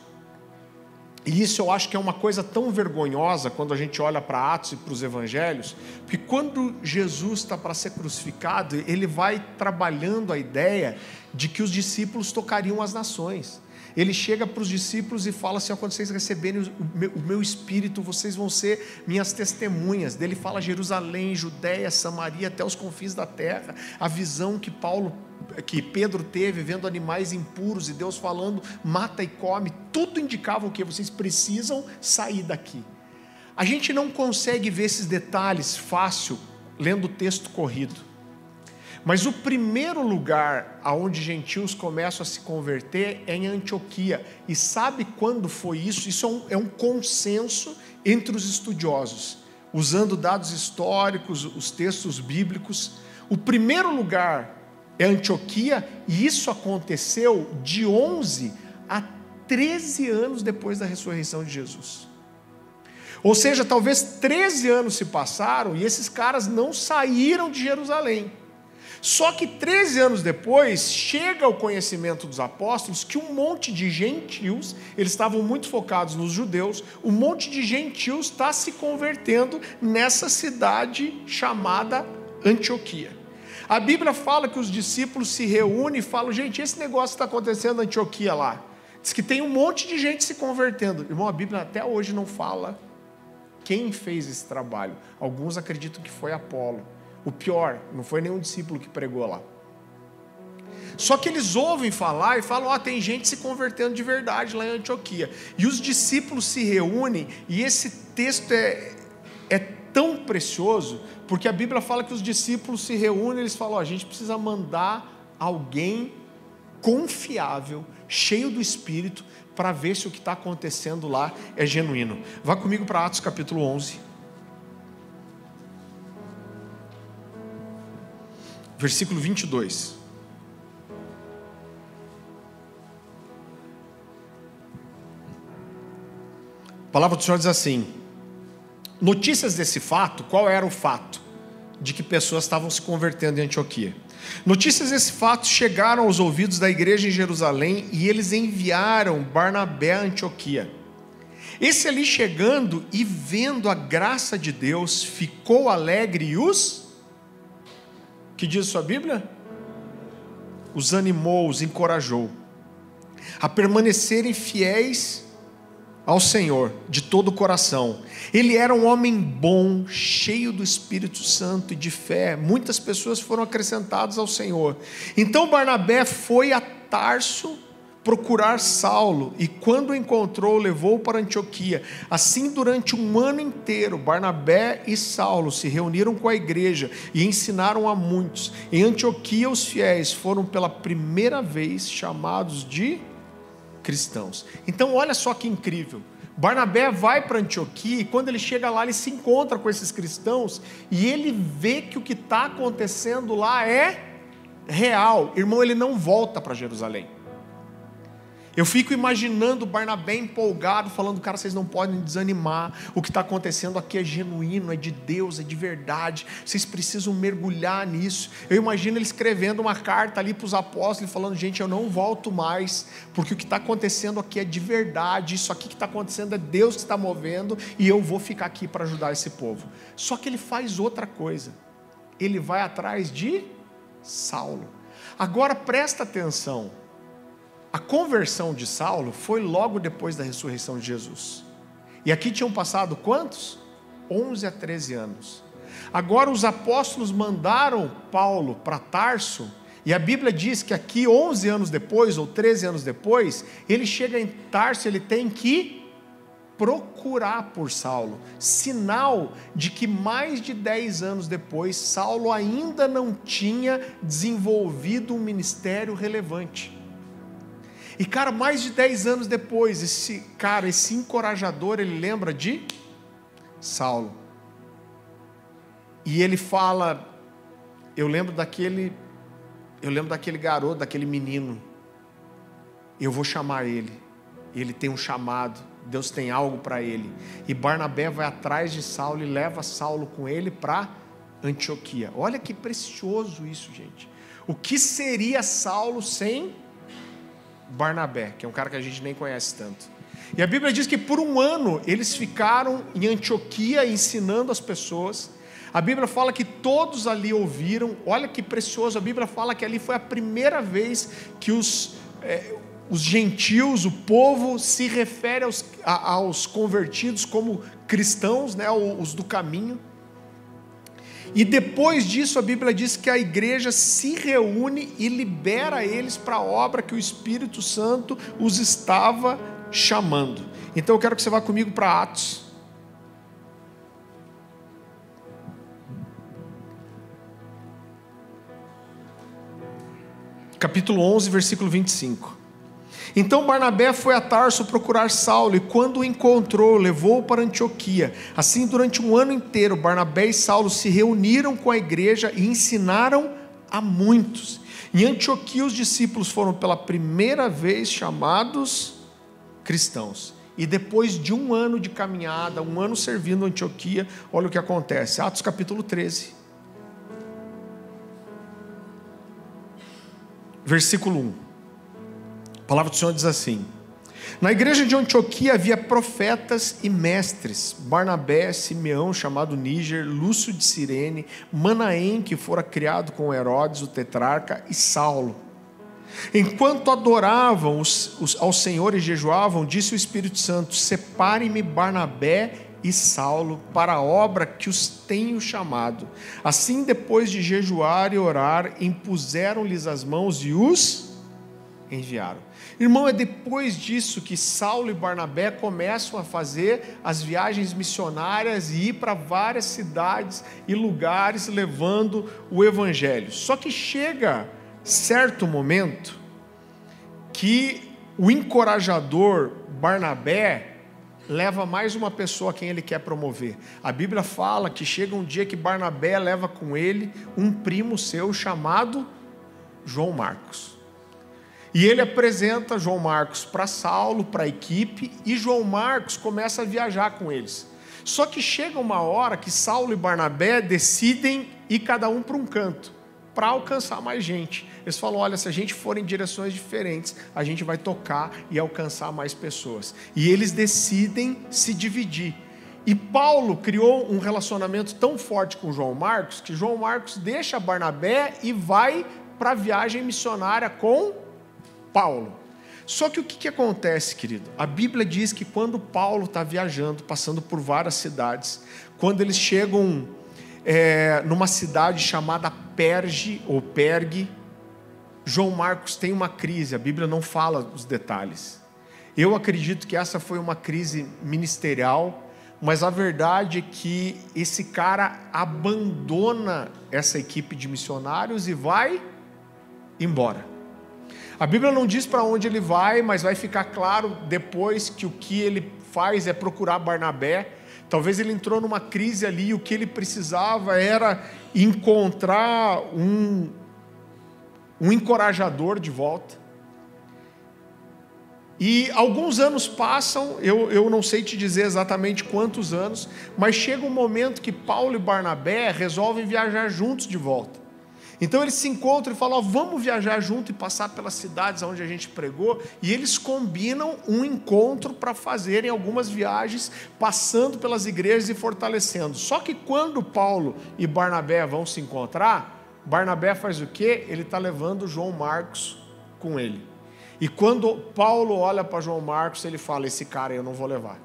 e isso eu acho que é uma coisa tão vergonhosa quando a gente olha para Atos e para os Evangelhos, porque quando Jesus está para ser crucificado, ele vai trabalhando a ideia de que os discípulos tocariam as nações. Ele chega para os discípulos e fala assim: quando vocês receberem o meu, espírito, vocês vão ser minhas testemunhas. Dele fala Jerusalém, Judéia, Samaria, até os confins da terra. A visão que Paulo, que Pedro teve, vendo animais impuros e Deus falando, mata e come, tudo indicava o que vocês precisam sair daqui. A gente não consegue ver esses detalhes fácil lendo o texto corrido. Mas o primeiro lugar aonde gentios começam a se converter é em Antioquia. E sabe quando foi isso? Isso é um, é um consenso entre os estudiosos, usando dados históricos, os textos bíblicos. O primeiro lugar é Antioquia, e isso aconteceu de 11 a 13 anos depois da ressurreição de Jesus. Ou seja, talvez 13 anos se passaram e esses caras não saíram de Jerusalém. Só que 13 anos depois, chega o conhecimento dos apóstolos que um monte de gentios, eles estavam muito focados nos judeus, um monte de gentios está se convertendo nessa cidade chamada Antioquia. A Bíblia fala que os discípulos se reúnem e falam: gente, esse negócio está acontecendo em Antioquia lá. Diz que tem um monte de gente se convertendo. Irmão, a Bíblia até hoje não fala quem fez esse trabalho. Alguns acreditam que foi Apolo. O pior, não foi nenhum discípulo que pregou lá. Só que eles ouvem falar e falam: ó, oh, tem gente se convertendo de verdade lá em Antioquia. E os discípulos se reúnem, e esse texto é, é tão precioso, porque a Bíblia fala que os discípulos se reúnem e eles falam: oh, a gente precisa mandar alguém confiável, cheio do Espírito, para ver se o que está acontecendo lá é genuíno. Vá comigo para Atos capítulo 11. Versículo 22. A palavra do Senhor diz assim: Notícias desse fato, qual era o fato? De que pessoas estavam se convertendo em Antioquia. Notícias desse fato chegaram aos ouvidos da igreja em Jerusalém e eles enviaram Barnabé a Antioquia. Esse ali chegando e vendo a graça de Deus, ficou alegre e os que diz sua Bíblia? Os animou, os encorajou a permanecerem fiéis ao Senhor de todo o coração. Ele era um homem bom, cheio do Espírito Santo e de fé. Muitas pessoas foram acrescentadas ao Senhor. Então Barnabé foi a Tarso procurar Saulo e, quando o encontrou, levou para Antioquia. Assim, durante um ano inteiro, Barnabé e Saulo se reuniram com a igreja e ensinaram a muitos. Em Antioquia, os fiéis foram pela primeira vez chamados de cristãos. Então, olha só que incrível. Barnabé vai para Antioquia e quando ele chega lá, ele se encontra com esses cristãos e ele vê que o que está acontecendo lá é real. Irmão, ele não volta para Jerusalém. Eu fico imaginando Barnabé empolgado, falando, cara, vocês não podem desanimar. O que está acontecendo aqui é genuíno, é de Deus, é de verdade. Vocês precisam mergulhar nisso. Eu imagino ele escrevendo uma carta ali para os apóstolos, falando, gente, eu não volto mais, porque o que está acontecendo aqui é de verdade. Isso aqui que está acontecendo é Deus que está movendo, e eu vou ficar aqui para ajudar esse povo. Só que ele faz outra coisa. Ele vai atrás de Saulo. Agora presta atenção. A conversão de Saulo foi logo depois da ressurreição de Jesus. E aqui tinham passado quantos? 11 a 13 anos. Agora os apóstolos mandaram Paulo para Tarso, e a Bíblia diz que aqui 11 anos depois ou 13 anos depois, ele chega em Tarso, ele tem que procurar por Saulo, sinal de que mais de 10 anos depois, Saulo ainda não tinha desenvolvido um ministério relevante. E cara, mais de 10 anos depois, esse cara, esse encorajador, ele lembra de Saulo. E ele fala: Eu lembro daquele eu lembro daquele garoto, daquele menino. Eu vou chamar ele. Ele tem um chamado. Deus tem algo para ele. E Barnabé vai atrás de Saulo e leva Saulo com ele para Antioquia. Olha que precioso isso, gente. O que seria Saulo sem Barnabé, que é um cara que a gente nem conhece tanto. E a Bíblia diz que por um ano eles ficaram em Antioquia ensinando as pessoas. A Bíblia fala que todos ali ouviram. Olha que precioso. A Bíblia fala que ali foi a primeira vez que os, é, os gentios, o povo, se refere aos, a, aos convertidos como cristãos, né, os do caminho. E depois disso, a Bíblia diz que a igreja se reúne e libera eles para a obra que o Espírito Santo os estava chamando. Então eu quero que você vá comigo para Atos. Capítulo 11, versículo 25. Então Barnabé foi a Tarso procurar Saulo e quando o encontrou, levou-o para Antioquia. Assim, durante um ano inteiro, Barnabé e Saulo se reuniram com a igreja e ensinaram a muitos. Em Antioquia, os discípulos foram pela primeira vez chamados cristãos. E depois de um ano de caminhada, um ano servindo Antioquia, olha o que acontece. Atos capítulo 13. Versículo 1. Palavra do Senhor diz assim: Na igreja de Antioquia havia profetas e mestres: Barnabé, Simeão, chamado Níger, Lúcio de Cirene, Manaém, que fora criado com Herodes, o tetrarca, e Saulo. Enquanto adoravam os, os, ao Senhor e jejuavam, disse o Espírito Santo: Separe-me Barnabé e Saulo para a obra que os tenho chamado. Assim, depois de jejuar e orar, impuseram-lhes as mãos e os enviaram. Irmão, é depois disso que Saulo e Barnabé começam a fazer as viagens missionárias e ir para várias cidades e lugares levando o evangelho. Só que chega certo momento que o encorajador Barnabé leva mais uma pessoa a quem ele quer promover. A Bíblia fala que chega um dia que Barnabé leva com ele um primo seu chamado João Marcos. E ele apresenta João Marcos para Saulo, para a equipe, e João Marcos começa a viajar com eles. Só que chega uma hora que Saulo e Barnabé decidem ir cada um para um canto, para alcançar mais gente. Eles falam: olha, se a gente for em direções diferentes, a gente vai tocar e alcançar mais pessoas. E eles decidem se dividir. E Paulo criou um relacionamento tão forte com João Marcos que João Marcos deixa Barnabé e vai para a viagem missionária com Paulo. Só que o que, que acontece, querido? A Bíblia diz que quando Paulo está viajando, passando por várias cidades, quando eles chegam é, numa cidade chamada Perge ou Pergue, João Marcos tem uma crise, a Bíblia não fala os detalhes. Eu acredito que essa foi uma crise ministerial, mas a verdade é que esse cara abandona essa equipe de missionários e vai embora. A Bíblia não diz para onde ele vai, mas vai ficar claro depois que o que ele faz é procurar Barnabé. Talvez ele entrou numa crise ali e o que ele precisava era encontrar um, um encorajador de volta. E alguns anos passam, eu, eu não sei te dizer exatamente quantos anos, mas chega um momento que Paulo e Barnabé resolvem viajar juntos de volta. Então eles se encontram e falam: vamos viajar junto e passar pelas cidades onde a gente pregou. E eles combinam um encontro para fazerem algumas viagens, passando pelas igrejas e fortalecendo. Só que quando Paulo e Barnabé vão se encontrar, Barnabé faz o quê? Ele está levando João Marcos com ele. E quando Paulo olha para João Marcos, ele fala: Esse cara eu não vou levar.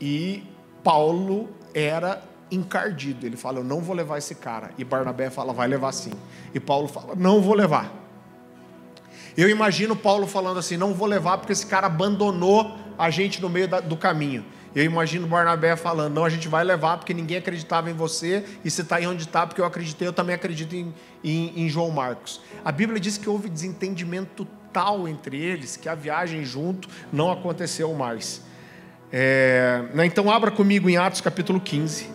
E Paulo era encardido. Ele fala: Eu não vou levar esse cara. E Barnabé fala: Vai levar sim. E Paulo fala: Não vou levar. Eu imagino Paulo falando assim: Não vou levar porque esse cara abandonou a gente no meio da, do caminho. Eu imagino Barnabé falando: Não, a gente vai levar porque ninguém acreditava em você e você está aí onde está porque eu acreditei. Eu também acredito em, em, em João Marcos. A Bíblia diz que houve desentendimento tal entre eles que a viagem junto não aconteceu mais. É, né, então, abra comigo em Atos capítulo 15.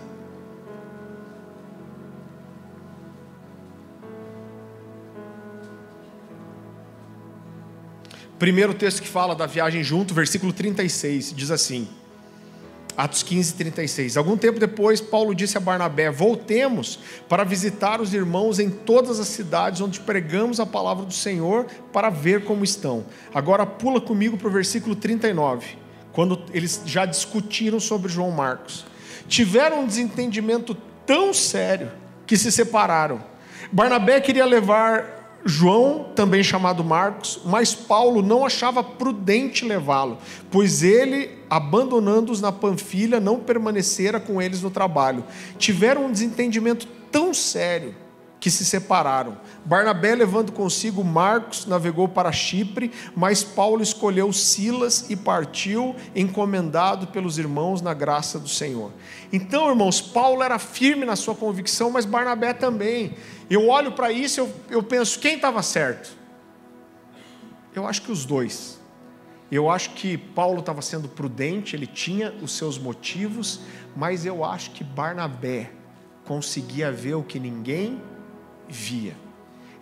Primeiro texto que fala da viagem junto, versículo 36, diz assim: Atos 15, 36. Algum tempo depois, Paulo disse a Barnabé: Voltemos para visitar os irmãos em todas as cidades onde pregamos a palavra do Senhor para ver como estão. Agora pula comigo para o versículo 39, quando eles já discutiram sobre João Marcos. Tiveram um desentendimento tão sério que se separaram. Barnabé queria levar João, também chamado Marcos, mas Paulo não achava prudente levá-lo, pois ele, abandonando-os na Panfilha, não permanecera com eles no trabalho. Tiveram um desentendimento tão sério que se separaram. Barnabé, levando consigo Marcos, navegou para Chipre, mas Paulo escolheu Silas e partiu, encomendado pelos irmãos na graça do Senhor. Então, irmãos, Paulo era firme na sua convicção, mas Barnabé também. Eu olho para isso, eu, eu penso, quem estava certo? Eu acho que os dois. Eu acho que Paulo estava sendo prudente, ele tinha os seus motivos, mas eu acho que Barnabé conseguia ver o que ninguém via.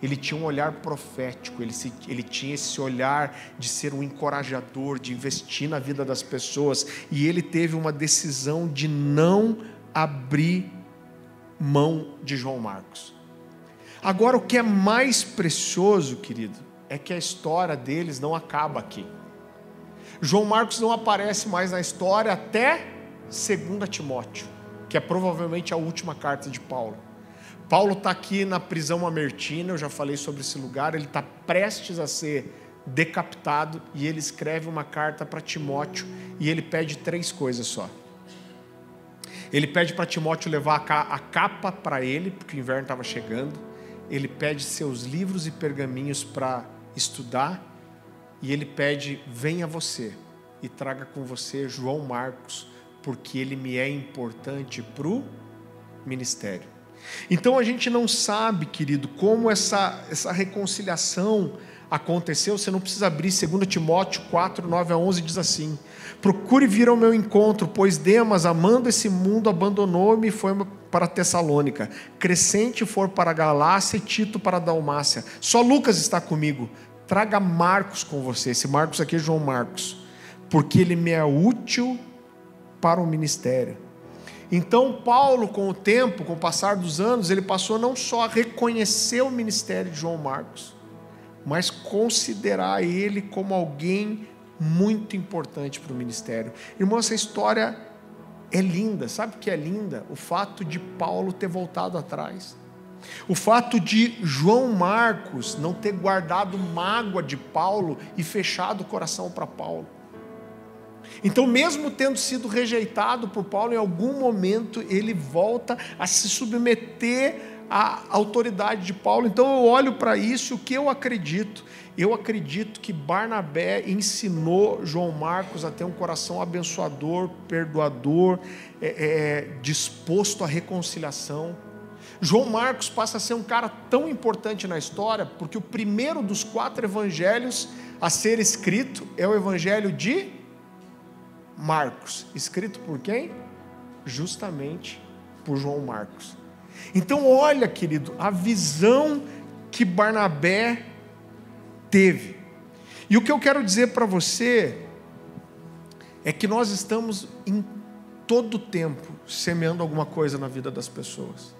Ele tinha um olhar profético, ele, se, ele tinha esse olhar de ser um encorajador, de investir na vida das pessoas, e ele teve uma decisão de não abrir mão de João Marcos. Agora, o que é mais precioso, querido, é que a história deles não acaba aqui. João Marcos não aparece mais na história até 2 Timóteo, que é provavelmente a última carta de Paulo. Paulo está aqui na prisão amertina, eu já falei sobre esse lugar, ele está prestes a ser decapitado e ele escreve uma carta para Timóteo e ele pede três coisas só. Ele pede para Timóteo levar a capa para ele, porque o inverno estava chegando. Ele pede seus livros e pergaminhos para estudar. E ele pede: venha você e traga com você João Marcos, porque ele me é importante para o ministério. Então a gente não sabe, querido, como essa, essa reconciliação aconteceu. Você não precisa abrir 2 Timóteo 4, 9 a 11, diz assim: Procure vir ao meu encontro, pois Demas, amando esse mundo, abandonou-me e foi para Tessalônica. Crescente for para Galácia e Tito para Dalmácia. Só Lucas está comigo. Traga Marcos com você. Esse Marcos aqui é João Marcos, porque ele me é útil para o ministério. Então, Paulo, com o tempo, com o passar dos anos, ele passou não só a reconhecer o ministério de João Marcos, mas considerar ele como alguém muito importante para o ministério. Irmão, essa história é linda. Sabe o que é linda? O fato de Paulo ter voltado atrás. O fato de João Marcos não ter guardado mágoa de Paulo e fechado o coração para Paulo. Então, mesmo tendo sido rejeitado por Paulo, em algum momento ele volta a se submeter à autoridade de Paulo. Então, eu olho para isso, o que eu acredito? Eu acredito que Barnabé ensinou João Marcos a ter um coração abençoador, perdoador, é, é, disposto à reconciliação. João Marcos passa a ser um cara tão importante na história, porque o primeiro dos quatro evangelhos a ser escrito é o evangelho de Marcos, escrito por quem? Justamente por João Marcos. Então, olha, querido, a visão que Barnabé teve. E o que eu quero dizer para você é que nós estamos em todo tempo semeando alguma coisa na vida das pessoas.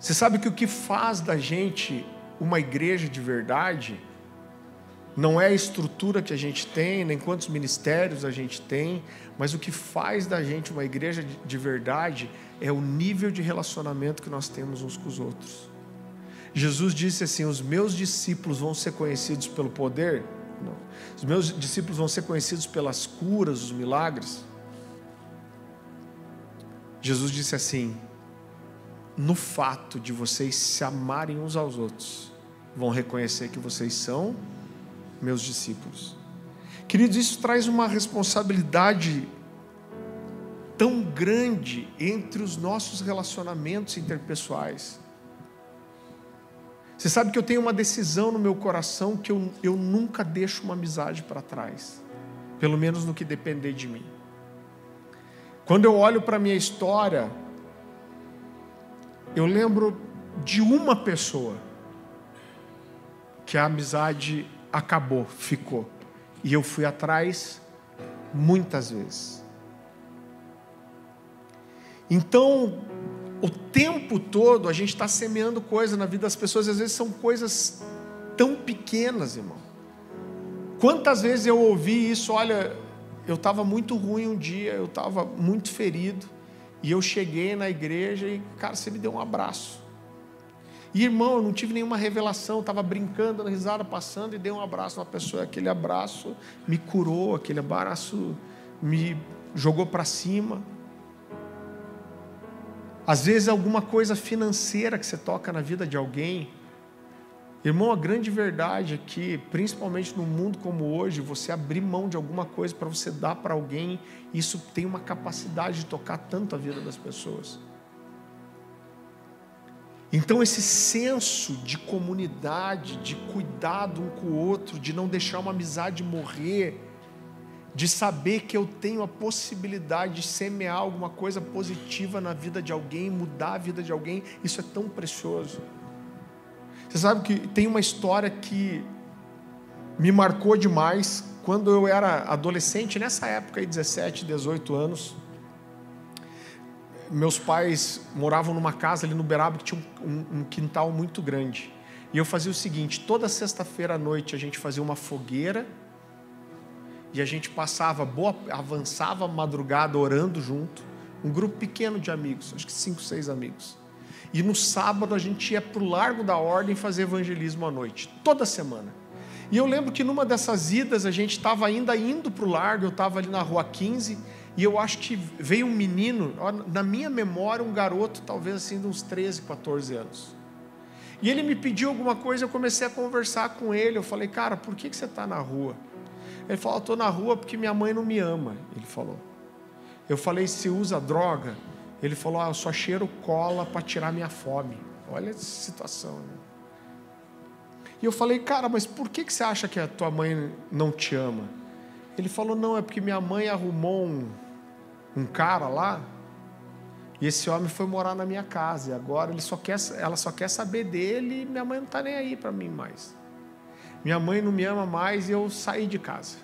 Você sabe que o que faz da gente uma igreja de verdade não é a estrutura que a gente tem, nem quantos ministérios a gente tem, mas o que faz da gente uma igreja de verdade é o nível de relacionamento que nós temos uns com os outros. Jesus disse assim: Os meus discípulos vão ser conhecidos pelo poder? Não. Os meus discípulos vão ser conhecidos pelas curas, os milagres? Jesus disse assim: No fato de vocês se amarem uns aos outros, vão reconhecer que vocês são meus discípulos. Queridos, isso traz uma responsabilidade tão grande entre os nossos relacionamentos interpessoais. Você sabe que eu tenho uma decisão no meu coração que eu, eu nunca deixo uma amizade para trás, pelo menos no que depender de mim. Quando eu olho para a minha história, eu lembro de uma pessoa que a amizade acabou, ficou. E eu fui atrás muitas vezes. Então, o tempo todo a gente está semeando coisa na vida das pessoas, às vezes são coisas tão pequenas, irmão. Quantas vezes eu ouvi isso? Olha, eu estava muito ruim um dia, eu estava muito ferido, e eu cheguei na igreja e, cara, você me deu um abraço. E irmão, eu não tive nenhuma revelação, estava brincando, risada, passando e dei um abraço uma pessoa. Aquele abraço me curou, aquele abraço me jogou para cima. Às vezes, alguma coisa financeira que você toca na vida de alguém. Irmão, a grande verdade é que, principalmente num mundo como hoje, você abrir mão de alguma coisa para você dar para alguém, isso tem uma capacidade de tocar tanto a vida das pessoas. Então, esse senso de comunidade, de cuidado um com o outro, de não deixar uma amizade morrer, de saber que eu tenho a possibilidade de semear alguma coisa positiva na vida de alguém, mudar a vida de alguém, isso é tão precioso. Você sabe que tem uma história que me marcou demais quando eu era adolescente, nessa época aí, 17, 18 anos meus pais moravam numa casa ali no Beraba que tinha um, um, quintal muito grande. E eu fazia o seguinte: toda sexta-feira à noite a gente fazia uma fogueira e a gente passava boa, avançava a madrugada orando junto, um grupo pequeno de amigos, acho que cinco, seis amigos. E no sábado a gente ia para o Largo da Ordem fazer evangelismo à noite, toda semana. E eu lembro que numa dessas idas a gente estava ainda indo para o Largo, eu estava ali na Rua 15 e eu acho que veio um menino, na minha memória, um garoto, talvez assim, de uns 13, 14 anos. E ele me pediu alguma coisa, eu comecei a conversar com ele. Eu falei, cara, por que, que você está na rua? Ele falou, estou na rua porque minha mãe não me ama. Ele falou. Eu falei, você usa droga? Ele falou, ah, eu só cheiro cola para tirar minha fome. Olha essa situação. Né? E eu falei, cara, mas por que, que você acha que a tua mãe não te ama? Ele falou, não, é porque minha mãe arrumou um um cara lá, e esse homem foi morar na minha casa, e agora ele só quer, ela só quer saber dele e minha mãe não está nem aí para mim mais. Minha mãe não me ama mais e eu saí de casa.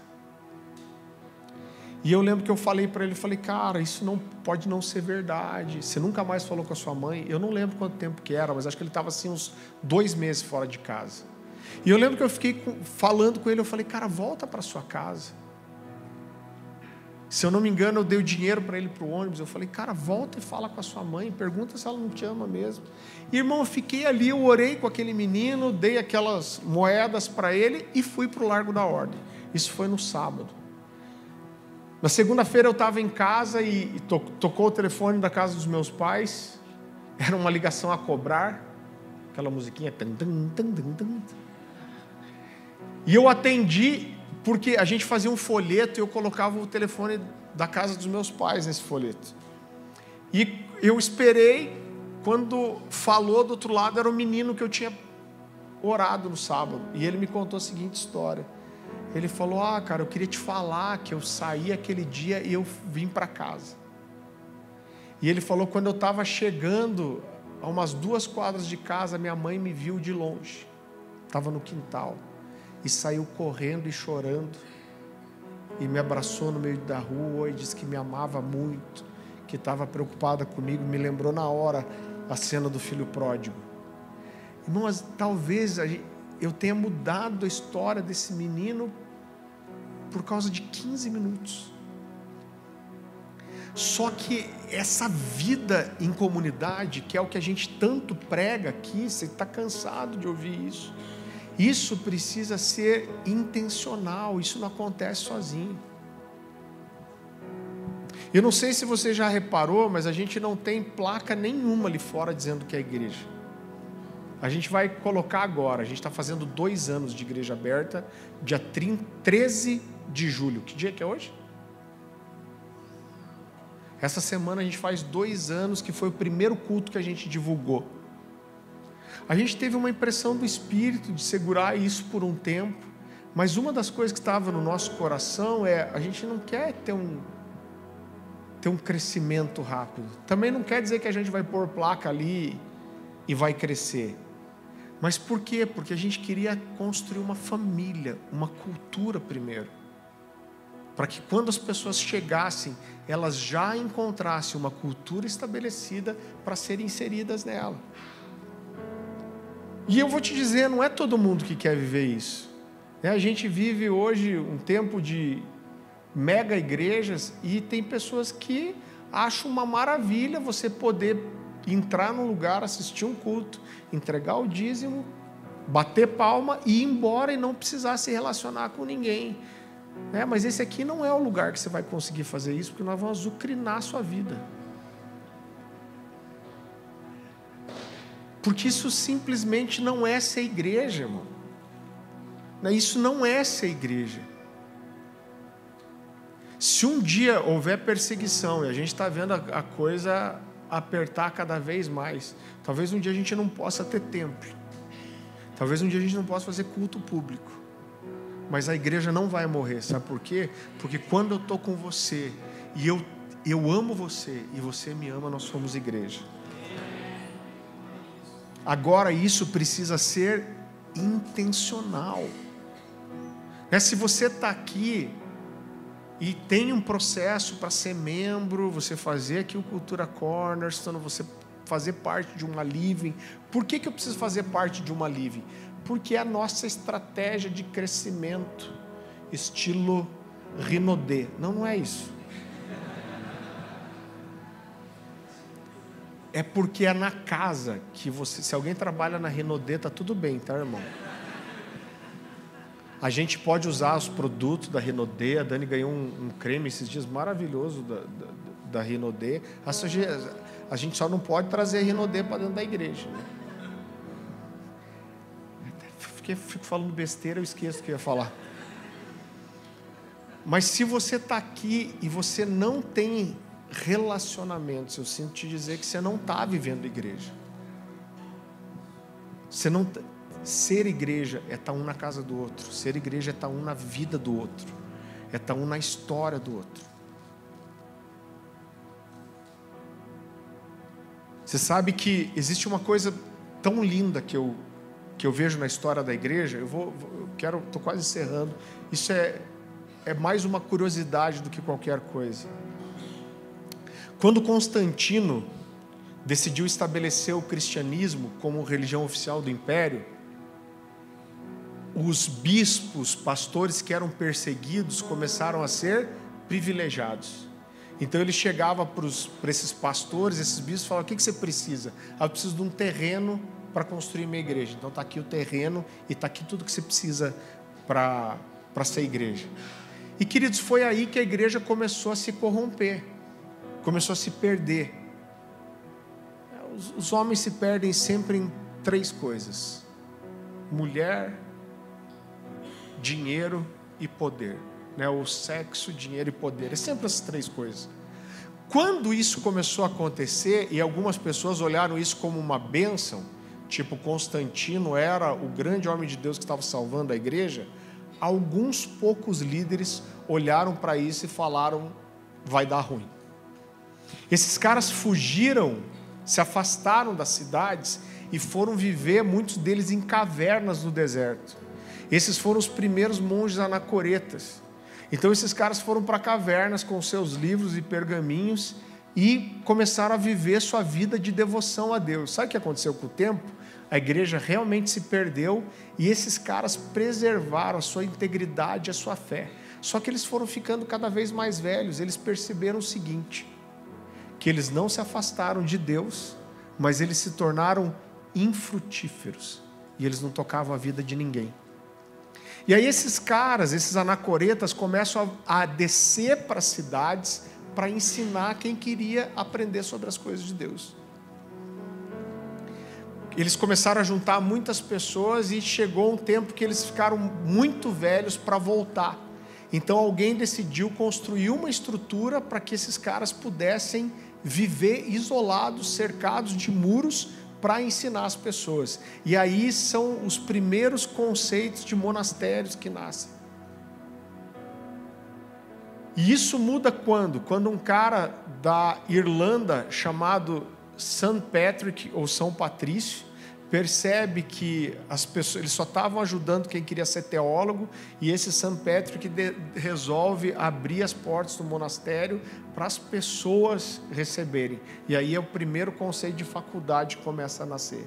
E eu lembro que eu falei para ele, falei, cara, isso não pode não ser verdade. Você nunca mais falou com a sua mãe. Eu não lembro quanto tempo que era, mas acho que ele estava assim uns dois meses fora de casa. E eu lembro que eu fiquei falando com ele, eu falei, cara, volta para sua casa. Se eu não me engano, eu dei o dinheiro para ele para o ônibus. Eu falei, cara, volta e fala com a sua mãe, pergunta se ela não te ama mesmo. irmão, eu fiquei ali, eu orei com aquele menino, dei aquelas moedas para ele e fui para o Largo da Ordem. Isso foi no sábado. Na segunda-feira eu estava em casa e, to, tocou o telefone da casa dos meus pais. Era uma ligação a cobrar, aquela musiquinha. Tum, tum, tum, e eu atendi porque a gente fazia um folheto e eu colocava o telefone da casa dos meus pais nesse folheto. E eu esperei, quando falou do outro lado, era o menino que eu tinha orado no sábado. E ele me contou a seguinte história. Ele falou: Ah, cara, eu queria te falar que eu saí aquele dia e eu vim para casa. E ele falou: quando eu estava chegando a umas duas quadras de casa, minha mãe me viu de longe. Estava no quintal e saiu correndo e chorando e me abraçou no meio da rua e disse que me amava muito, que estava preocupada comigo, me lembrou na hora a cena do filho pródigo. Irmãos, talvez eu tenha mudado a história desse menino por causa de 15 minutos. Só que essa vida em comunidade, que é o que a gente tanto prega aqui, você está cansado de ouvir isso isso precisa ser intencional, isso não acontece sozinho. Eu não sei se você já reparou, mas a gente não tem placa nenhuma ali fora dizendo que é igreja. A gente vai colocar agora, a gente está fazendo dois anos de igreja aberta, dia 30, 13 de julho. Que dia que é hoje? Essa semana a gente faz dois anos que foi o primeiro culto que a gente divulgou. A gente teve uma impressão do Espírito de segurar isso por um tempo, mas uma das coisas que estava no nosso coração é a gente não quer ter um ter um crescimento rápido. Também não quer dizer que a gente vai pôr placa ali e vai crescer. Mas por quê? Porque a gente queria construir uma família, uma cultura primeiro. para que quando as pessoas chegassem, elas já encontrassem uma cultura estabelecida para serem inseridas nela. E eu vou te dizer, não é todo mundo que quer viver isso. Né? A gente vive hoje um tempo de mega igrejas e tem pessoas que acham uma maravilha você poder entrar num lugar, assistir um culto, entregar o dízimo, bater palma e ir embora e não precisar se relacionar com ninguém. É, mas esse aqui não é o lugar que você vai conseguir fazer isso, porque nós vamos azucrinar a sua vida. Porque isso simplesmente não é ser igreja, irmão. Né, isso não é ser igreja. Se um dia houver perseguição, e a gente está vendo a coisa apertar cada vez mais, talvez um dia a gente não possa ter templo, talvez um dia a gente não possa fazer culto público, mas a igreja não vai morrer, sabe por quê? Porque quando eu estou com você e eu, eu amo você e você me ama, nós somos igreja. Agora isso precisa ser intencional. Né? Se você está aqui e tem um processo para ser membro, você fazer aqui o Cultura Cornerstone, você fazer parte de uma living. Por que, que eu preciso fazer parte de uma living? Porque é a nossa estratégia de crescimento, estilo Rinodê. Não, não é isso. É porque é na casa que você. Se alguém trabalha na Rinodê, tá tudo bem, tá, irmão? A gente pode usar os produtos da Rinodê. A Dani ganhou um, um creme esses dias maravilhoso da, da, da. A, a, gente só não pode trazer a Rinodê para dentro da igreja. Né? Fiquei, fico falando besteira, eu esqueço o que eu ia falar. Mas se você está aqui e você não tem relacionamentos, eu sinto te dizer que você não está vivendo igreja. Você não, tá, Ser igreja é estar tá um na casa do outro. Ser igreja é estar tá um na vida do outro. É estar um na história do outro. Você sabe que existe uma coisa tão linda que eu, que eu vejo na história da igreja. Eu vou, eu quero, estou quase encerrando. Isso é, é mais uma curiosidade do que qualquer coisa. Quando Constantino decidiu estabelecer o cristianismo como religião oficial do império, os bispos, pastores que eram perseguidos começaram a ser privilegiados. Então ele chegava para esses pastores, esses bispos, e falava: O que, que você precisa? Ah, eu preciso de um terreno para construir minha igreja. Então está aqui o terreno e está aqui tudo que você precisa para ser igreja. E queridos, foi aí que a igreja começou a se corromper, começou a se perder. Os, os homens se perdem sempre em três coisas: mulher, dinheiro e poder. Né? O sexo, dinheiro e poder. É sempre essas três coisas. Quando isso começou a acontecer, e algumas pessoas olharam isso como uma bênção, tipo Constantino era o grande homem de Deus que estava salvando a igreja, alguns poucos líderes olharam para isso e falaram: vai dar ruim. Esses caras fugiram, se afastaram das cidades e foram viver, muitos deles em cavernas no deserto. Esses foram os primeiros monges anacoretas. Então esses caras foram para cavernas com seus livros e pergaminhos e começaram a viver sua vida de devoção a Deus. Sabe o que aconteceu com o tempo? A igreja realmente se perdeu e esses caras preservaram a sua integridade, a sua fé. Só que eles foram ficando cada vez mais velhos, eles perceberam o seguinte: que eles não se afastaram de Deus, mas eles se tornaram infrutíferos e eles não tocavam a vida de ninguém. E aí esses caras, esses anacoretas, começam a, a descer para as cidades para ensinar quem queria aprender sobre as coisas de Deus. Eles começaram a juntar muitas pessoas e chegou um tempo que eles ficaram muito velhos para voltar. Então alguém decidiu construir uma estrutura para que esses caras pudessem viver isolados, cercados de muros, para ensinar as pessoas. E aí são os primeiros conceitos de monastérios que nascem. E isso muda quando? Quando um cara da Irlanda chamado St. Patrick ou São Patrício percebe que as pessoas, eles só estavam ajudando quem queria ser teólogo, e esse São Patrick de, resolve abrir as portas do monastério para as pessoas receberem. E aí é o primeiro conceito de faculdade que começa a nascer.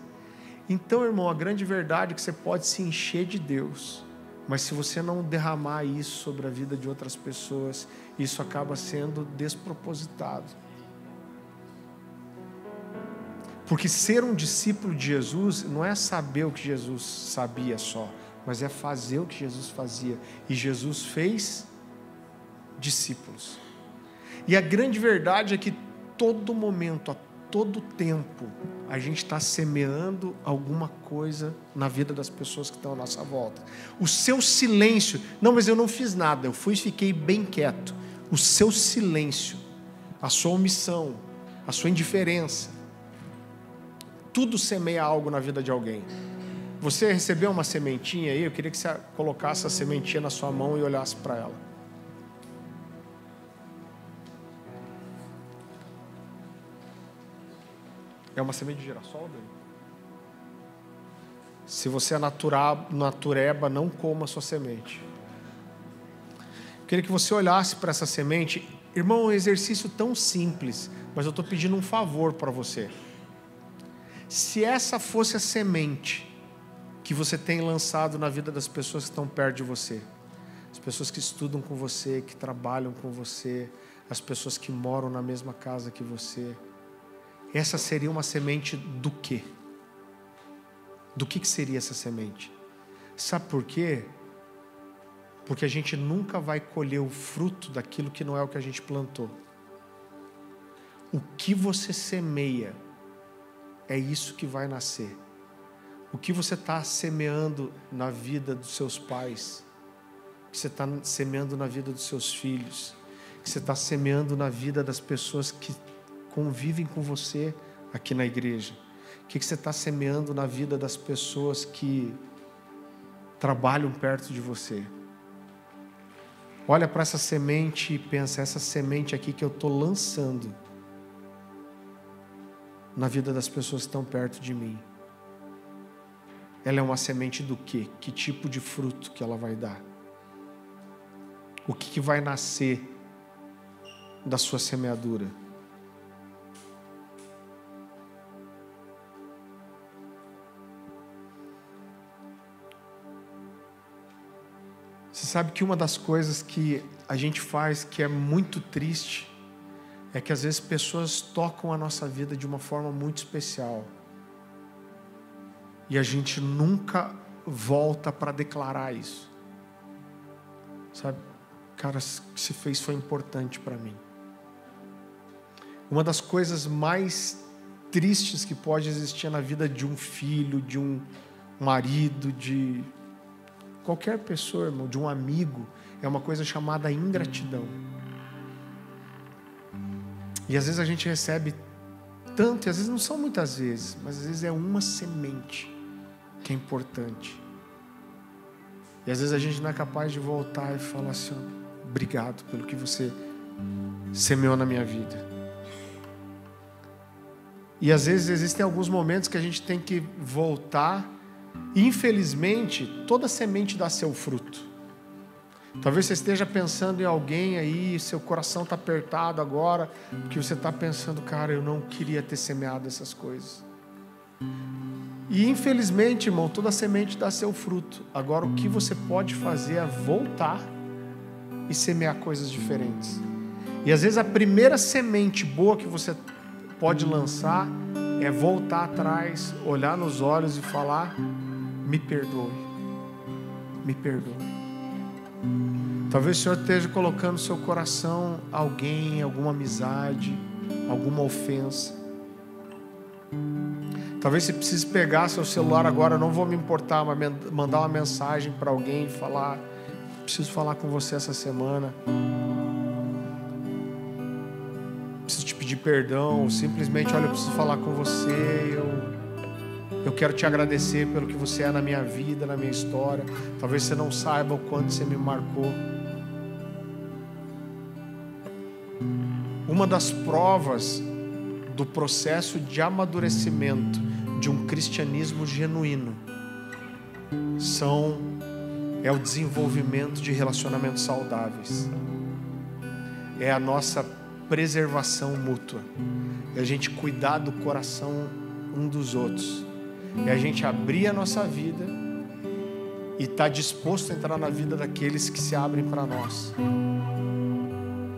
Então, irmão, a grande verdade é que você pode se encher de Deus, mas se você não derramar isso sobre a vida de outras pessoas, isso acaba sendo despropositado. Porque ser um discípulo de Jesus não é saber o que Jesus sabia só, mas é fazer o que Jesus fazia. E Jesus fez discípulos. E a grande verdade é que todo momento, a todo tempo, a gente está semeando alguma coisa na vida das pessoas que estão à nossa volta. O seu silêncio, não, mas eu não fiz nada, eu fui e fiquei bem quieto. O seu silêncio, a sua omissão, a sua indiferença, tudo semeia algo na vida de alguém. Você recebeu uma sementinha aí, eu queria que você colocasse a sementinha na sua mão e olhasse para ela. É uma semente de girassol, Dani? Se você é natura, natureba, não coma a sua semente. Eu queria que você olhasse para essa semente. Irmão, é um exercício tão simples, mas eu estou pedindo um favor para você. Se essa fosse a semente que você tem lançado na vida das pessoas que estão perto de você, as pessoas que estudam com você, que trabalham com você, as pessoas que moram na mesma casa que você, essa seria uma semente do quê? Do que, que seria essa semente? Sabe por quê? Porque a gente nunca vai colher o fruto daquilo que não é o que a gente plantou. O que você semeia é isso que vai nascer. O que você está semeando na vida dos seus pais, que você está semeando na vida dos seus filhos, que você está semeando na vida das pessoas que convivem com você aqui na igreja, o que você está semeando na vida das pessoas que trabalham perto de você. Olha para essa semente e pensa: essa semente aqui que eu estou lançando na vida das pessoas que estão perto de mim. Ela é uma semente do quê? Que tipo de fruto que ela vai dar? O que, que vai nascer da sua semeadura? Você sabe que uma das coisas que a gente faz que é muito triste é que às vezes pessoas tocam a nossa vida de uma forma muito especial. E a gente nunca volta para declarar isso. Sabe? Cara, o que se fez foi importante para mim. Uma das coisas mais tristes que pode existir na vida de um filho, de um marido, de qualquer pessoa, irmão, de um amigo, é uma coisa chamada ingratidão. E às vezes a gente recebe tanto, e às vezes não são muitas vezes, mas às vezes é uma semente que é importante. E às vezes a gente não é capaz de voltar e falar assim: obrigado pelo que você semeou na minha vida. E às vezes existem alguns momentos que a gente tem que voltar. Infelizmente, toda semente dá seu fruto. Talvez você esteja pensando em alguém aí, seu coração está apertado agora, porque você está pensando, cara, eu não queria ter semeado essas coisas. E infelizmente, irmão, toda semente dá seu fruto. Agora, o que você pode fazer é voltar e semear coisas diferentes. E às vezes a primeira semente boa que você pode lançar é voltar atrás, olhar nos olhos e falar: me perdoe, me perdoe. Talvez o Senhor esteja colocando no seu coração alguém, alguma amizade, alguma ofensa. Talvez você precise pegar seu celular agora, não vou me importar, mas mandar uma mensagem para alguém e falar: preciso falar com você essa semana. Preciso te pedir perdão, simplesmente, olha, eu preciso falar com você, eu eu quero te agradecer pelo que você é na minha vida, na minha história. Talvez você não saiba o quanto você me marcou. Uma das provas do processo de amadurecimento de um cristianismo genuíno são é o desenvolvimento de relacionamentos saudáveis. É a nossa preservação mútua. É a gente cuidar do coração um dos outros. É a gente abrir a nossa vida e estar tá disposto a entrar na vida daqueles que se abrem para nós.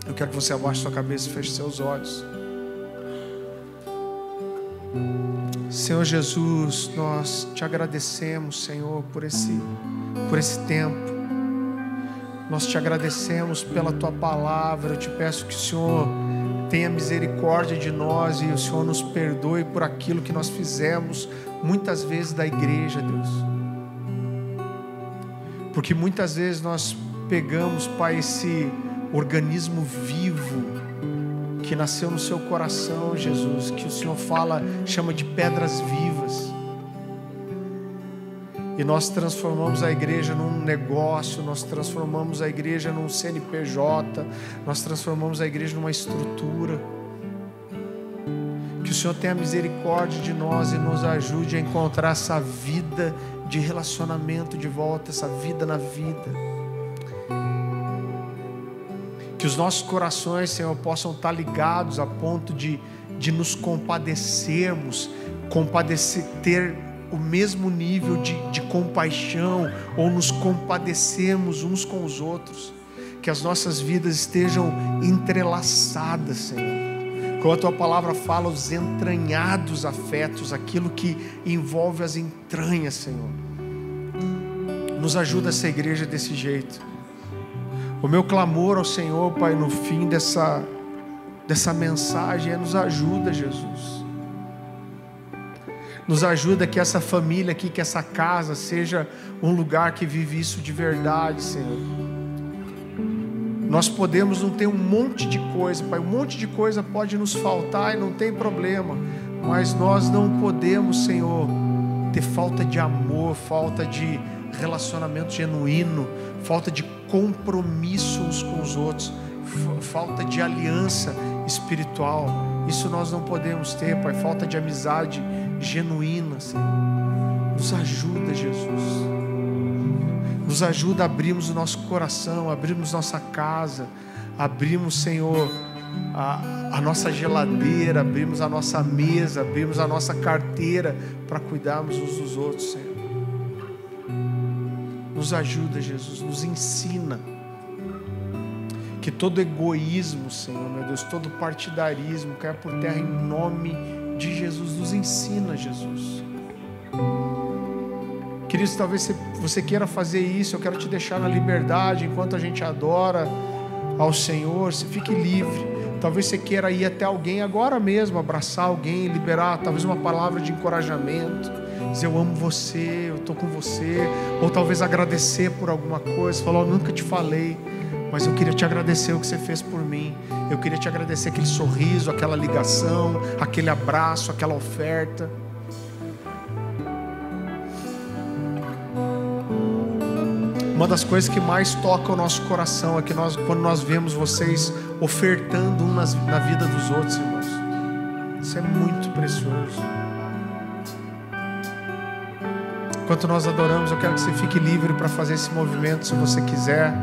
Eu quero que você abaixe sua cabeça e feche seus olhos. Senhor Jesus, nós te agradecemos, Senhor, por esse, por esse tempo. Nós te agradecemos pela tua palavra. Eu te peço que o Senhor tenha misericórdia de nós e o Senhor nos perdoe por aquilo que nós fizemos muitas vezes da igreja, Deus. Porque muitas vezes nós pegamos, Pai, esse organismo vivo que nasceu no seu coração, Jesus, que o Senhor fala, chama de pedras vivas. E nós transformamos a igreja num negócio, nós transformamos a igreja num CNPJ, nós transformamos a igreja numa estrutura. Que o Senhor tenha misericórdia de nós e nos ajude a encontrar essa vida de relacionamento de volta, essa vida na vida. Que os nossos corações, Senhor, possam estar ligados a ponto de, de nos compadecermos, compadecer, ter o mesmo nível de, de compaixão, ou nos compadecermos uns com os outros. Que as nossas vidas estejam entrelaçadas, Senhor. Como a tua palavra fala, os entranhados afetos, aquilo que envolve as entranhas, Senhor. Nos ajuda essa igreja desse jeito o meu clamor ao Senhor, Pai, no fim dessa, dessa mensagem é: nos ajuda, Jesus. Nos ajuda que essa família aqui, que essa casa seja um lugar que vive isso de verdade, Senhor. Nós podemos não ter um monte de coisa, Pai, um monte de coisa pode nos faltar e não tem problema, mas nós não podemos, Senhor, ter falta de amor, falta de relacionamento genuíno, falta de compromisso uns com os outros, falta de aliança espiritual. Isso nós não podemos ter, Pai. Falta de amizade genuína, Senhor. Nos ajuda, Jesus. Nos ajuda a abrirmos o nosso coração, abrirmos nossa casa, abrimos, Senhor, a, a nossa geladeira, abrimos a nossa mesa, abrimos a nossa carteira para cuidarmos uns dos outros, Senhor. Nos ajuda, Jesus, nos ensina. Que todo egoísmo, Senhor, meu Deus, todo partidarismo caia por terra em nome de Jesus. Nos ensina, Jesus. Queridos, talvez você queira fazer isso, eu quero te deixar na liberdade enquanto a gente adora ao Senhor. Você fique livre. Talvez você queira ir até alguém agora mesmo, abraçar alguém, liberar talvez uma palavra de encorajamento dizer eu amo você, eu estou com você, ou talvez agradecer por alguma coisa, falar eu nunca te falei, mas eu queria te agradecer o que você fez por mim, eu queria te agradecer aquele sorriso, aquela ligação, aquele abraço, aquela oferta. Uma das coisas que mais toca o nosso coração é que nós, quando nós vemos vocês ofertando um nas, na vida dos outros, irmãos. Isso é muito precioso. Enquanto nós adoramos, eu quero que você fique livre para fazer esse movimento se você quiser.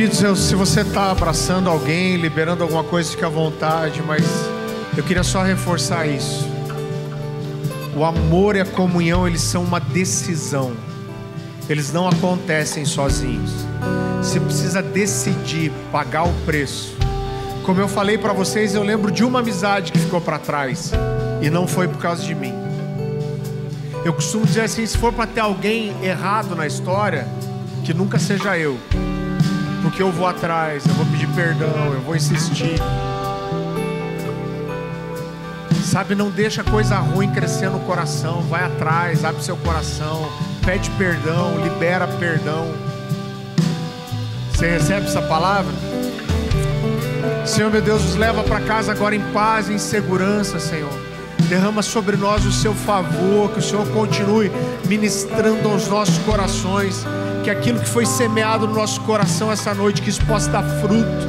Queridos, eu, se você está abraçando alguém, liberando alguma coisa, fique à vontade, mas eu queria só reforçar isso. O amor e a comunhão, eles são uma decisão. Eles não acontecem sozinhos. Você precisa decidir pagar o preço. Como eu falei para vocês, eu lembro de uma amizade que ficou para trás e não foi por causa de mim. Eu costumo dizer assim: se for para ter alguém errado na história, que nunca seja eu porque eu vou atrás, eu vou pedir perdão, eu vou insistir. Sabe, não deixa coisa ruim crescer no coração, vai atrás, abre seu coração, pede perdão, libera perdão. Você recebe essa palavra? Senhor meu Deus, nos leva para casa agora em paz e em segurança, Senhor. Derrama sobre nós o seu favor, que o Senhor continue ministrando aos nossos corações que aquilo que foi semeado no nosso coração essa noite, que isso possa dar fruto,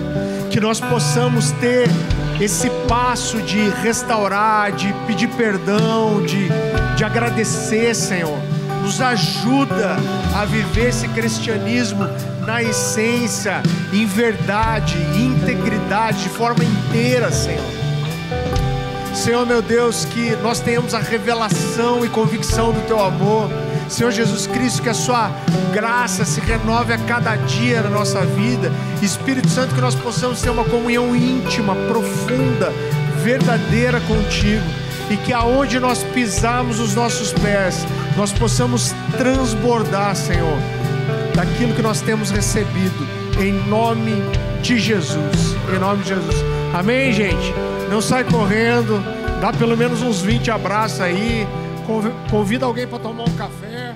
que nós possamos ter esse passo de restaurar, de pedir perdão, de, de agradecer, Senhor. Nos ajuda a viver esse cristianismo na essência, em verdade, em integridade, de forma inteira, Senhor. Senhor meu Deus, que nós tenhamos a revelação e convicção do Teu amor Senhor Jesus Cristo, que a Sua graça se renove a cada dia na nossa vida. Espírito Santo, que nós possamos ter uma comunhão íntima, profunda, verdadeira contigo. E que aonde nós pisarmos os nossos pés, nós possamos transbordar, Senhor, daquilo que nós temos recebido, em nome de Jesus. Em nome de Jesus. Amém, gente? Não sai correndo, dá pelo menos uns 20 abraços aí. Convida alguém para tomar um café.